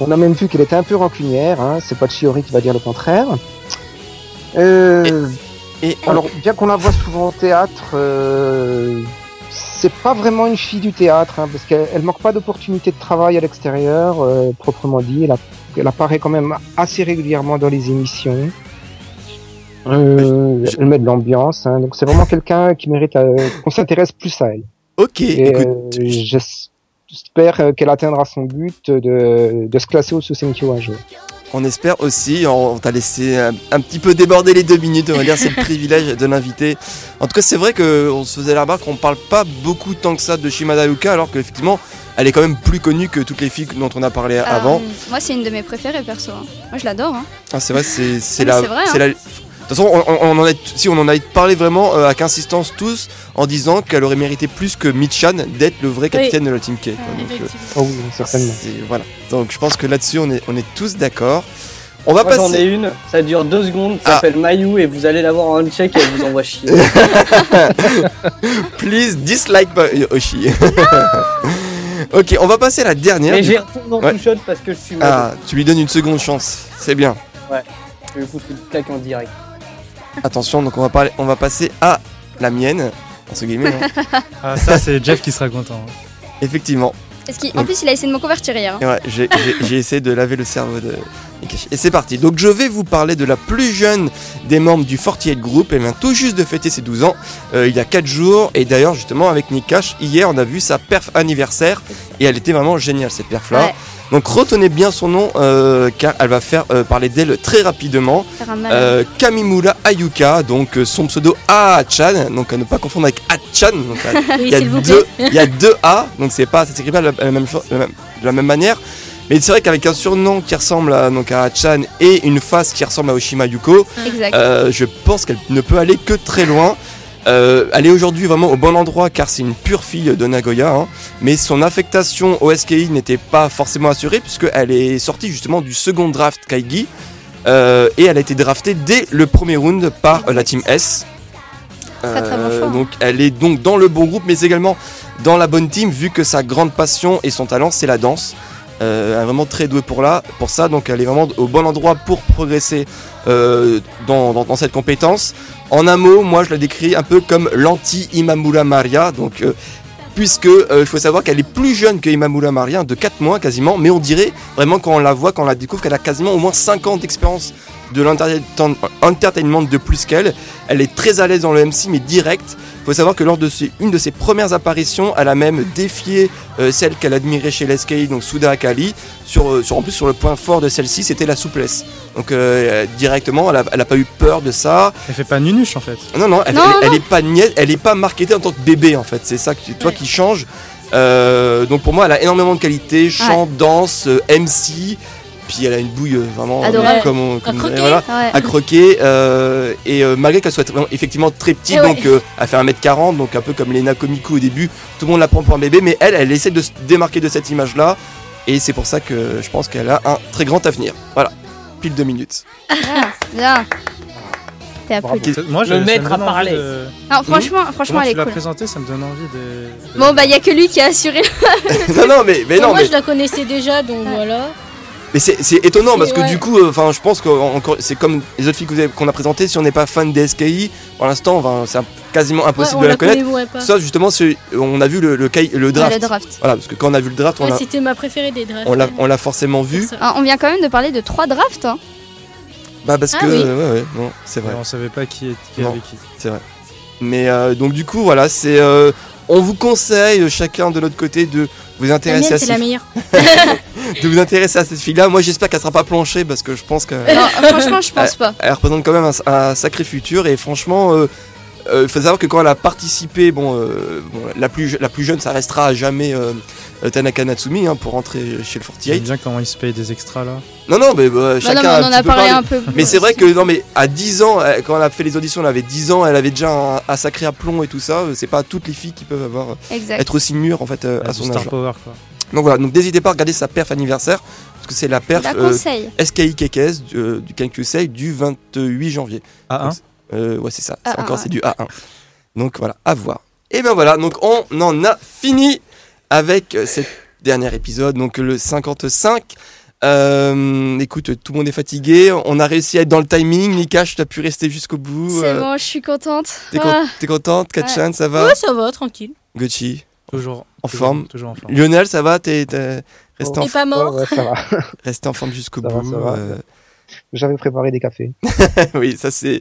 on a même vu qu'elle était un peu rancunière, hein. c'est pas Chiori qui va dire le contraire. Et alors, bien qu'on la voit souvent au théâtre, c'est pas vraiment une fille du théâtre, hein, parce qu'elle elle manque pas d'opportunités de travail à l'extérieur, euh, proprement dit. Elle, a- elle apparaît quand même assez régulièrement dans les émissions. Euh, Elle met de l'ambiance, hein, donc c'est vraiment quelqu'un qui mérite euh, qu'on s'intéresse plus à elle. ok, écoute, j'espère qu'elle atteindra son but de, de se classer au Susenkyo un jour. On espère aussi. On, t'a laissé un, un petit peu déborder les deux minutes, on va dire, c'est le privilège de l'inviter. En tout cas, c'est vrai qu'on se faisait la remarque qu'on parle pas beaucoup tant que ça de Shimada Yuka, alors qu'effectivement, elle est quand même plus connue que toutes les filles dont on a parlé Ah, avant. Moi, c'est une de mes préférées perso. hein. Moi, je l'adore. hein. Ah, c'est vrai, c'est mais la. vrai, De toute façon, on, on- on en a, si on en a parlé vraiment euh, avec insistance tous en disant qu'elle aurait mérité plus que Michan d'être le vrai capitaine de la Team K. Donc, euh. Oh oui, certainement. voilà. Donc je pense que là-dessus on est, on est tous d'accord. On va Moi j'en ai passer. une, ça dure deux secondes, ça Ah. s'appelle Mayu et vous allez l'avoir en check et elle vous envoie chier. Please dislike Oshi. ok, on va passer à la dernière. Mais j'ai retourné en Ouais. two shot parce que je suis. Ah, tu lui donnes une seconde chance. C'est bien. Je vais foutre une claque en direct. Attention, donc on va parler, on va passer à la mienne. Entre guillemets, hein. Ah, ça, c'est Jeff qui sera content. Effectivement. En plus, il a essayé de me convertir hier. hein. Et ouais, j'ai- j'ai j'ai essayé de laver le cerveau de Nikashi. Et c'est parti. Donc je vais vous parler de la plus jeune des membres du 48 Group. Elle vient tout juste de fêter ses 12 ans euh, il y a 4 jours. Et d'ailleurs, justement, avec Nikash, hier, on a vu sa perf anniversaire. Et elle était vraiment géniale, cette perf-là. Ouais. Donc retenez bien son nom, euh, car elle va faire euh, parler d'elle très rapidement. Euh, Kamimura Ayuka, donc euh, son pseudo A-chan, donc à ne pas confondre avec A-chan. il Oui, y a deux, plaît. il y a deux A, donc c'est pas, ça s'écrit pas de la, même, de la manière. Mais c'est vrai qu'avec un surnom qui ressemble à, donc à Chan et une face qui ressemble à Oshima Yuko, euh, je pense qu'elle ne peut aller que très loin. Euh, elle est aujourd'hui vraiment au bon endroit car c'est une pure fille de Nagoya. hein. mais son affectation au SKI n'était pas forcément assurée puisqu'elle est sortie justement du second draft Kaigi. euh, et elle a été draftée dès le premier round par euh, la team S. Très, très bon choix. donc elle est donc dans le bon groupe mais également dans la bonne team vu que sa grande passion et son talent c'est la danse. Euh, est vraiment très douée pour, ça, donc elle est vraiment au bon endroit pour progresser euh, dans, cette compétence. En un mot, moi je la décris un peu comme l'anti-Imamura Maria, donc euh, puisque euh, il faut savoir qu'elle est plus jeune que Imamura Maria, de 4 mois quasiment, mais on dirait vraiment quand on la voit, quand on la découvre, qu'elle a quasiment au moins 5 ans d'expérience de l'entertain- entertainment de plus qu'elle. Elle est très à l'aise dans le MC, mais direct. Il faut savoir que lors de ses- une de ses premières apparitions, elle a même défié euh, celle qu'elle admirait chez l'SKI, donc Suda Akali. Sur, euh, sur, en plus, sur le point fort de celle-ci, c'était la souplesse. Donc euh, directement, elle a, elle a pas eu peur de ça. Elle fait pas nunuche en fait. Non, non, elle, Non, elle- non. elle est pas niaise, elle est pas marketée en tant que bébé en fait. C'est ça que toi Ouais. qui change. Euh, donc pour moi, elle a énormément de qualités chant, danse, euh, MC. Puis elle a une bouille euh, vraiment Adorable. comme on comme- croquer. voilà, Ouais. à croquer. euh, et euh, malgré qu'elle soit vraiment- effectivement très petite, Eh ouais. donc euh, elle fait 1m40, donc un peu comme Lena Komiku au début, tout le monde la prend pour un bébé, mais elle, elle essaie de se démarquer de cette image-là. Et c'est pour ça que je pense qu'elle a un très grand avenir. Voilà, pile deux minutes. Ah, applaudi. Moi, je, Le maître donne a envie parlé. de- Non, franchement, franchement, Comment elle tu est cool. présenté, ça me donne envie de. de- Bon, bah, il y a que lui qui a assuré. non, non, mais, mais non, moi, mais, je la connaissais déjà, donc voilà. Mais c'est c'est étonnant parce que Ouais. du coup, euh, enfin, je pense que encore, c'est comme les autres filles que vous avez- qu'on a présentées. Si on n'est pas fan des SKI, pour l'instant, enfin, c'est quasiment Ouais, impossible on de la la connaître. connaît pas. Sauf justement, on a vu le, le, le draft. Ouais, le draft. Voilà, parce que quand on a vu le draft, on l'a- C'était ma préférée des drafts. on l'a on l'a forcément vu. Ah, on vient quand même de parler de trois drafts. Hein. Bah parce Ah que oui. ouais, ouais, non, c'est vrai, Ouais, on savait pas qui, est, qui Non. avait qui. c'est vrai. Mais euh, donc du coup voilà, c'est euh, on vous conseille euh, chacun de notre côté de vous La intéresser mienne, à c'est ces- la meilleure. de vous intéresser à cette fille-là. Moi j'espère qu'elle sera pas planchée parce que je pense qu'elle Non, franchement, je pense pas. elle représente quand même un, un sacré futur et franchement. euh, euh, faut savoir que quand elle a participé, bon, euh, bon, la, plus, la plus jeune, ça restera à jamais euh, Tanaka Natsumi hein, pour rentrer chez le J'aime 48. bien comment ils se payent des extras là. Non, non, mais bah, Bah chacun non, mais a on un en petit a peu parlé parlé. un peu. Mais c'est vrai que non mais à 10 ans, euh, quand elle a fait les auditions, elle avait 10 ans, elle avait déjà un, un sacré aplomb et tout ça. euh, C'est pas toutes les filles qui peuvent avoir euh, Exact. être aussi mûres en fait euh, à son Star âge. Power quoi. Donc voilà, donc n'hésitez pas à regarder sa perf anniversaire parce que c'est la perf La euh, conseil. SKI KKS du, euh, du Kankyusei du 28 janvier. A1 Euh, ouais c'est ça, c'est A1, encore c'est du A1. Donc voilà, à voir. Et ben voilà, donc on en a fini avec euh, cet dernier épisode, donc le 55. Euh, écoute, tout le monde est fatigué. On a réussi à être dans le timing. Nikash, tu as pu rester jusqu'au bout. C'est euh, bon, je suis contente. T'es con- Ah. t'es contente Katchan, ça va? Ouais, ça va, tranquille. Gucci, Toujours En toujours- forme? Toujours en forme. Lionel, ça va? T'es t'es resté, Oh. en... Pas mort? Ouais, ça va. resté en forme jusqu'au Ça va, bout ça va. euh, J'avais préparé des cafés. Oui, ça c'est.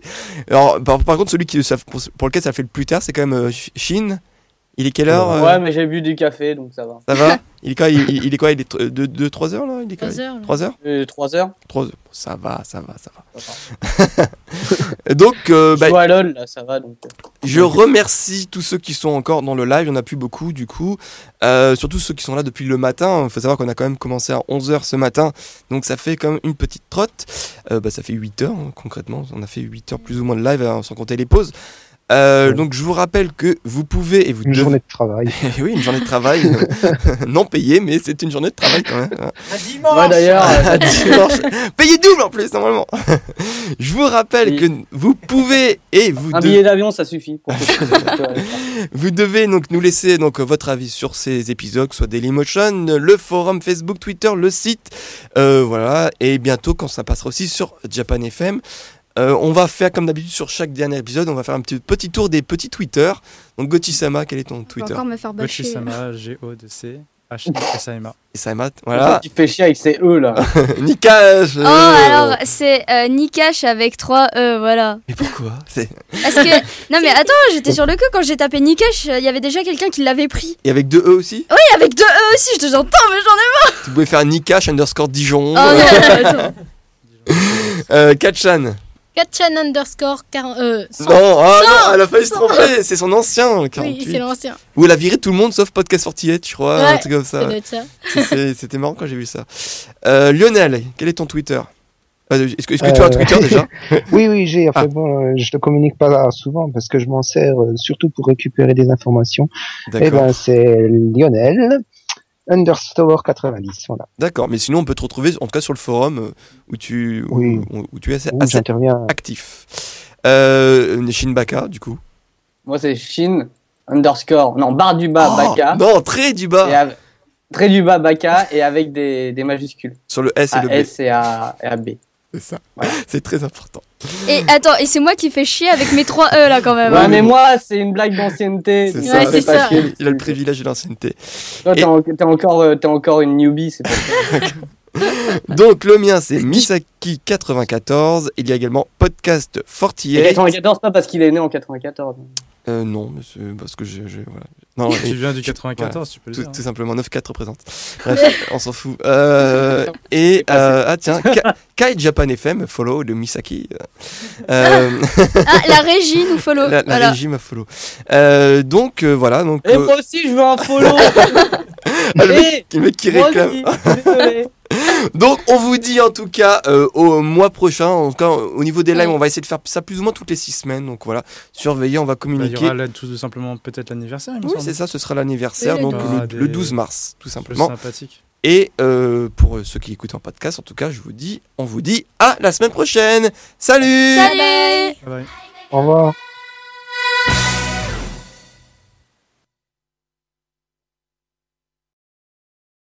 Alors, par, par contre, celui qui, ça- pour, pour lequel ça fait le plus tard, c'est quand même euh, Shin. Il est quelle heure euh, Ouais, mais j'ai bu du café, donc ça va. Ça va il est, quoi, il, il- il est quoi Il est 2-3 heures là il est quoi, Trois heures, là. 3 heures Euh, Trois heures. 3 heures. Ça va, ça va, ça va. Donc, euh, Je bah, joue à LoL, là, ça va, donc. Je remercie tous ceux qui sont encore dans le live, il n'y en a plus beaucoup du coup, Euh, surtout ceux qui sont là depuis le matin, il faut savoir qu'on a quand même commencé à 11h ce matin, donc ça fait quand même une petite trotte, Euh, bah, ça fait 8 heures hein, concrètement, on a fait 8 heures plus ou moins de live hein, sans compter les pauses. Euh, Ouais. Donc je vous rappelle que vous pouvez et vous Une devez... journée de travail. Eh oui, une journée de travail, non payée, mais c'est une journée de travail quand même. hein. Ouais, d'ailleurs, euh, À dimanche. Payé double en plus, normalement. Je vous rappelle Oui. que vous pouvez et vous un billet d'avion, ça suffit. Pour que- Vous devez donc nous laisser donc votre avis sur ces épisodes, que ce soit Dailymotion, le forum Facebook, Twitter, le site, euh, voilà. Et bientôt, quand ça passera aussi sur Japan FM, euh, on va faire comme d'habitude sur chaque dernier épisode, on va faire un petit petit tour des petits Twitter. Donc Gochi-sama, quel est ton Twitter encore me faire bâcher. Gochi-sama, G-O-D-C, H-S-A-M-A. Sama, voilà. Qui fait chier avec ses E, là. Nikash. Oh, euh, alors, c'est euh, Nikash avec 3 E, voilà. Mais pourquoi? C'est Parce que. Non, mais attends, j'étais sur le cul quand j'ai tapé Nikash, il y avait déjà quelqu'un qui l'avait pris. et avec deux E aussi? Oui, avec 2 E aussi, je te j'entends, mais j'en ai. Tu pouvais faire Nikash underscore Dijon. Oh non, attends. Euh. Katchan underscore 40. Euh, 100. Non, ah non, elle a failli se tromper. C'est son ancien. Oui, 48. c'est l'ancien. Où elle a viré tout le monde sauf Podcast 48, je crois, un truc comme Ça C'était marrant quand j'ai vu ça. Euh, Lionel, quel est ton Twitter? Euh, Est-ce que, tu as un Twitter déjà? Oui, oui, j'ai. Enfin Ah. bon, je ne communique pas souvent parce que je m'en sers surtout pour récupérer des informations. Eh D'accord. ben, c'est Lionel underscore 90. Voilà. D'accord, mais sinon on peut te retrouver en tout cas sur le forum euh, où tu, où, Oui. où- où tu es assez, actif. Euh, Shinbaka, du coup. Moi, c'est Shin underscore. Non, barre du bas, Oh, Baka. non, très du bas av- Trait du bas, Baka, et avec des, des majuscules. sur le S et le B. S et A, et A B. C'est ça. Voilà. C'est très important. Et attends, et c'est moi qui fais chier avec mes 3 E là quand même. Ouais, hein. mais moi, c'est une blague d'ancienneté. C'est ça. Ouais, ça c'est fait pas ça. chier. Il a le privilège de l'ancienneté. Toi, Et- t'es en- t'es encore, euh, t'es encore une newbie, c'est pas Donc le mien c'est Misaki94. Il y a également Podcast Et 48. 94, pas parce qu'il est né en 94. Euh, non, mais c'est parce que j'ai. j'ai- Voilà. Non, Tu viens du 94, tu peux le tout, dire. tout simplement 9-4 représente. Bref, on s'en fout. Euh, et euh, ah tiens, Ka- Kai Japan FM, follow de Misaki. Euh, Ah, la régie nous follow. la, la voilà. régie m'a follow. Euh, donc euh, voilà, donc Et euh, moi aussi, je veux un follow ah, le, mec, le mec qui réclame. Donc on vous dit en tout cas euh, au mois prochain, en tout cas au niveau des lives, on va essayer de faire ça plus ou moins toutes les six semaines. Donc voilà, surveillez, on va Bah, Il y communiquer. aura là, tout simplement peut-être l'anniversaire, oui, c'est ça, ce sera l'anniversaire, donc 12. le, le des- 12 mars, tout simplement. sympathique. Et euh, pour ceux qui écoutent en podcast, en tout cas, je vous dis, on vous dit à la semaine prochaine. Salut Salut Bye bye. Bye bye. Au revoir.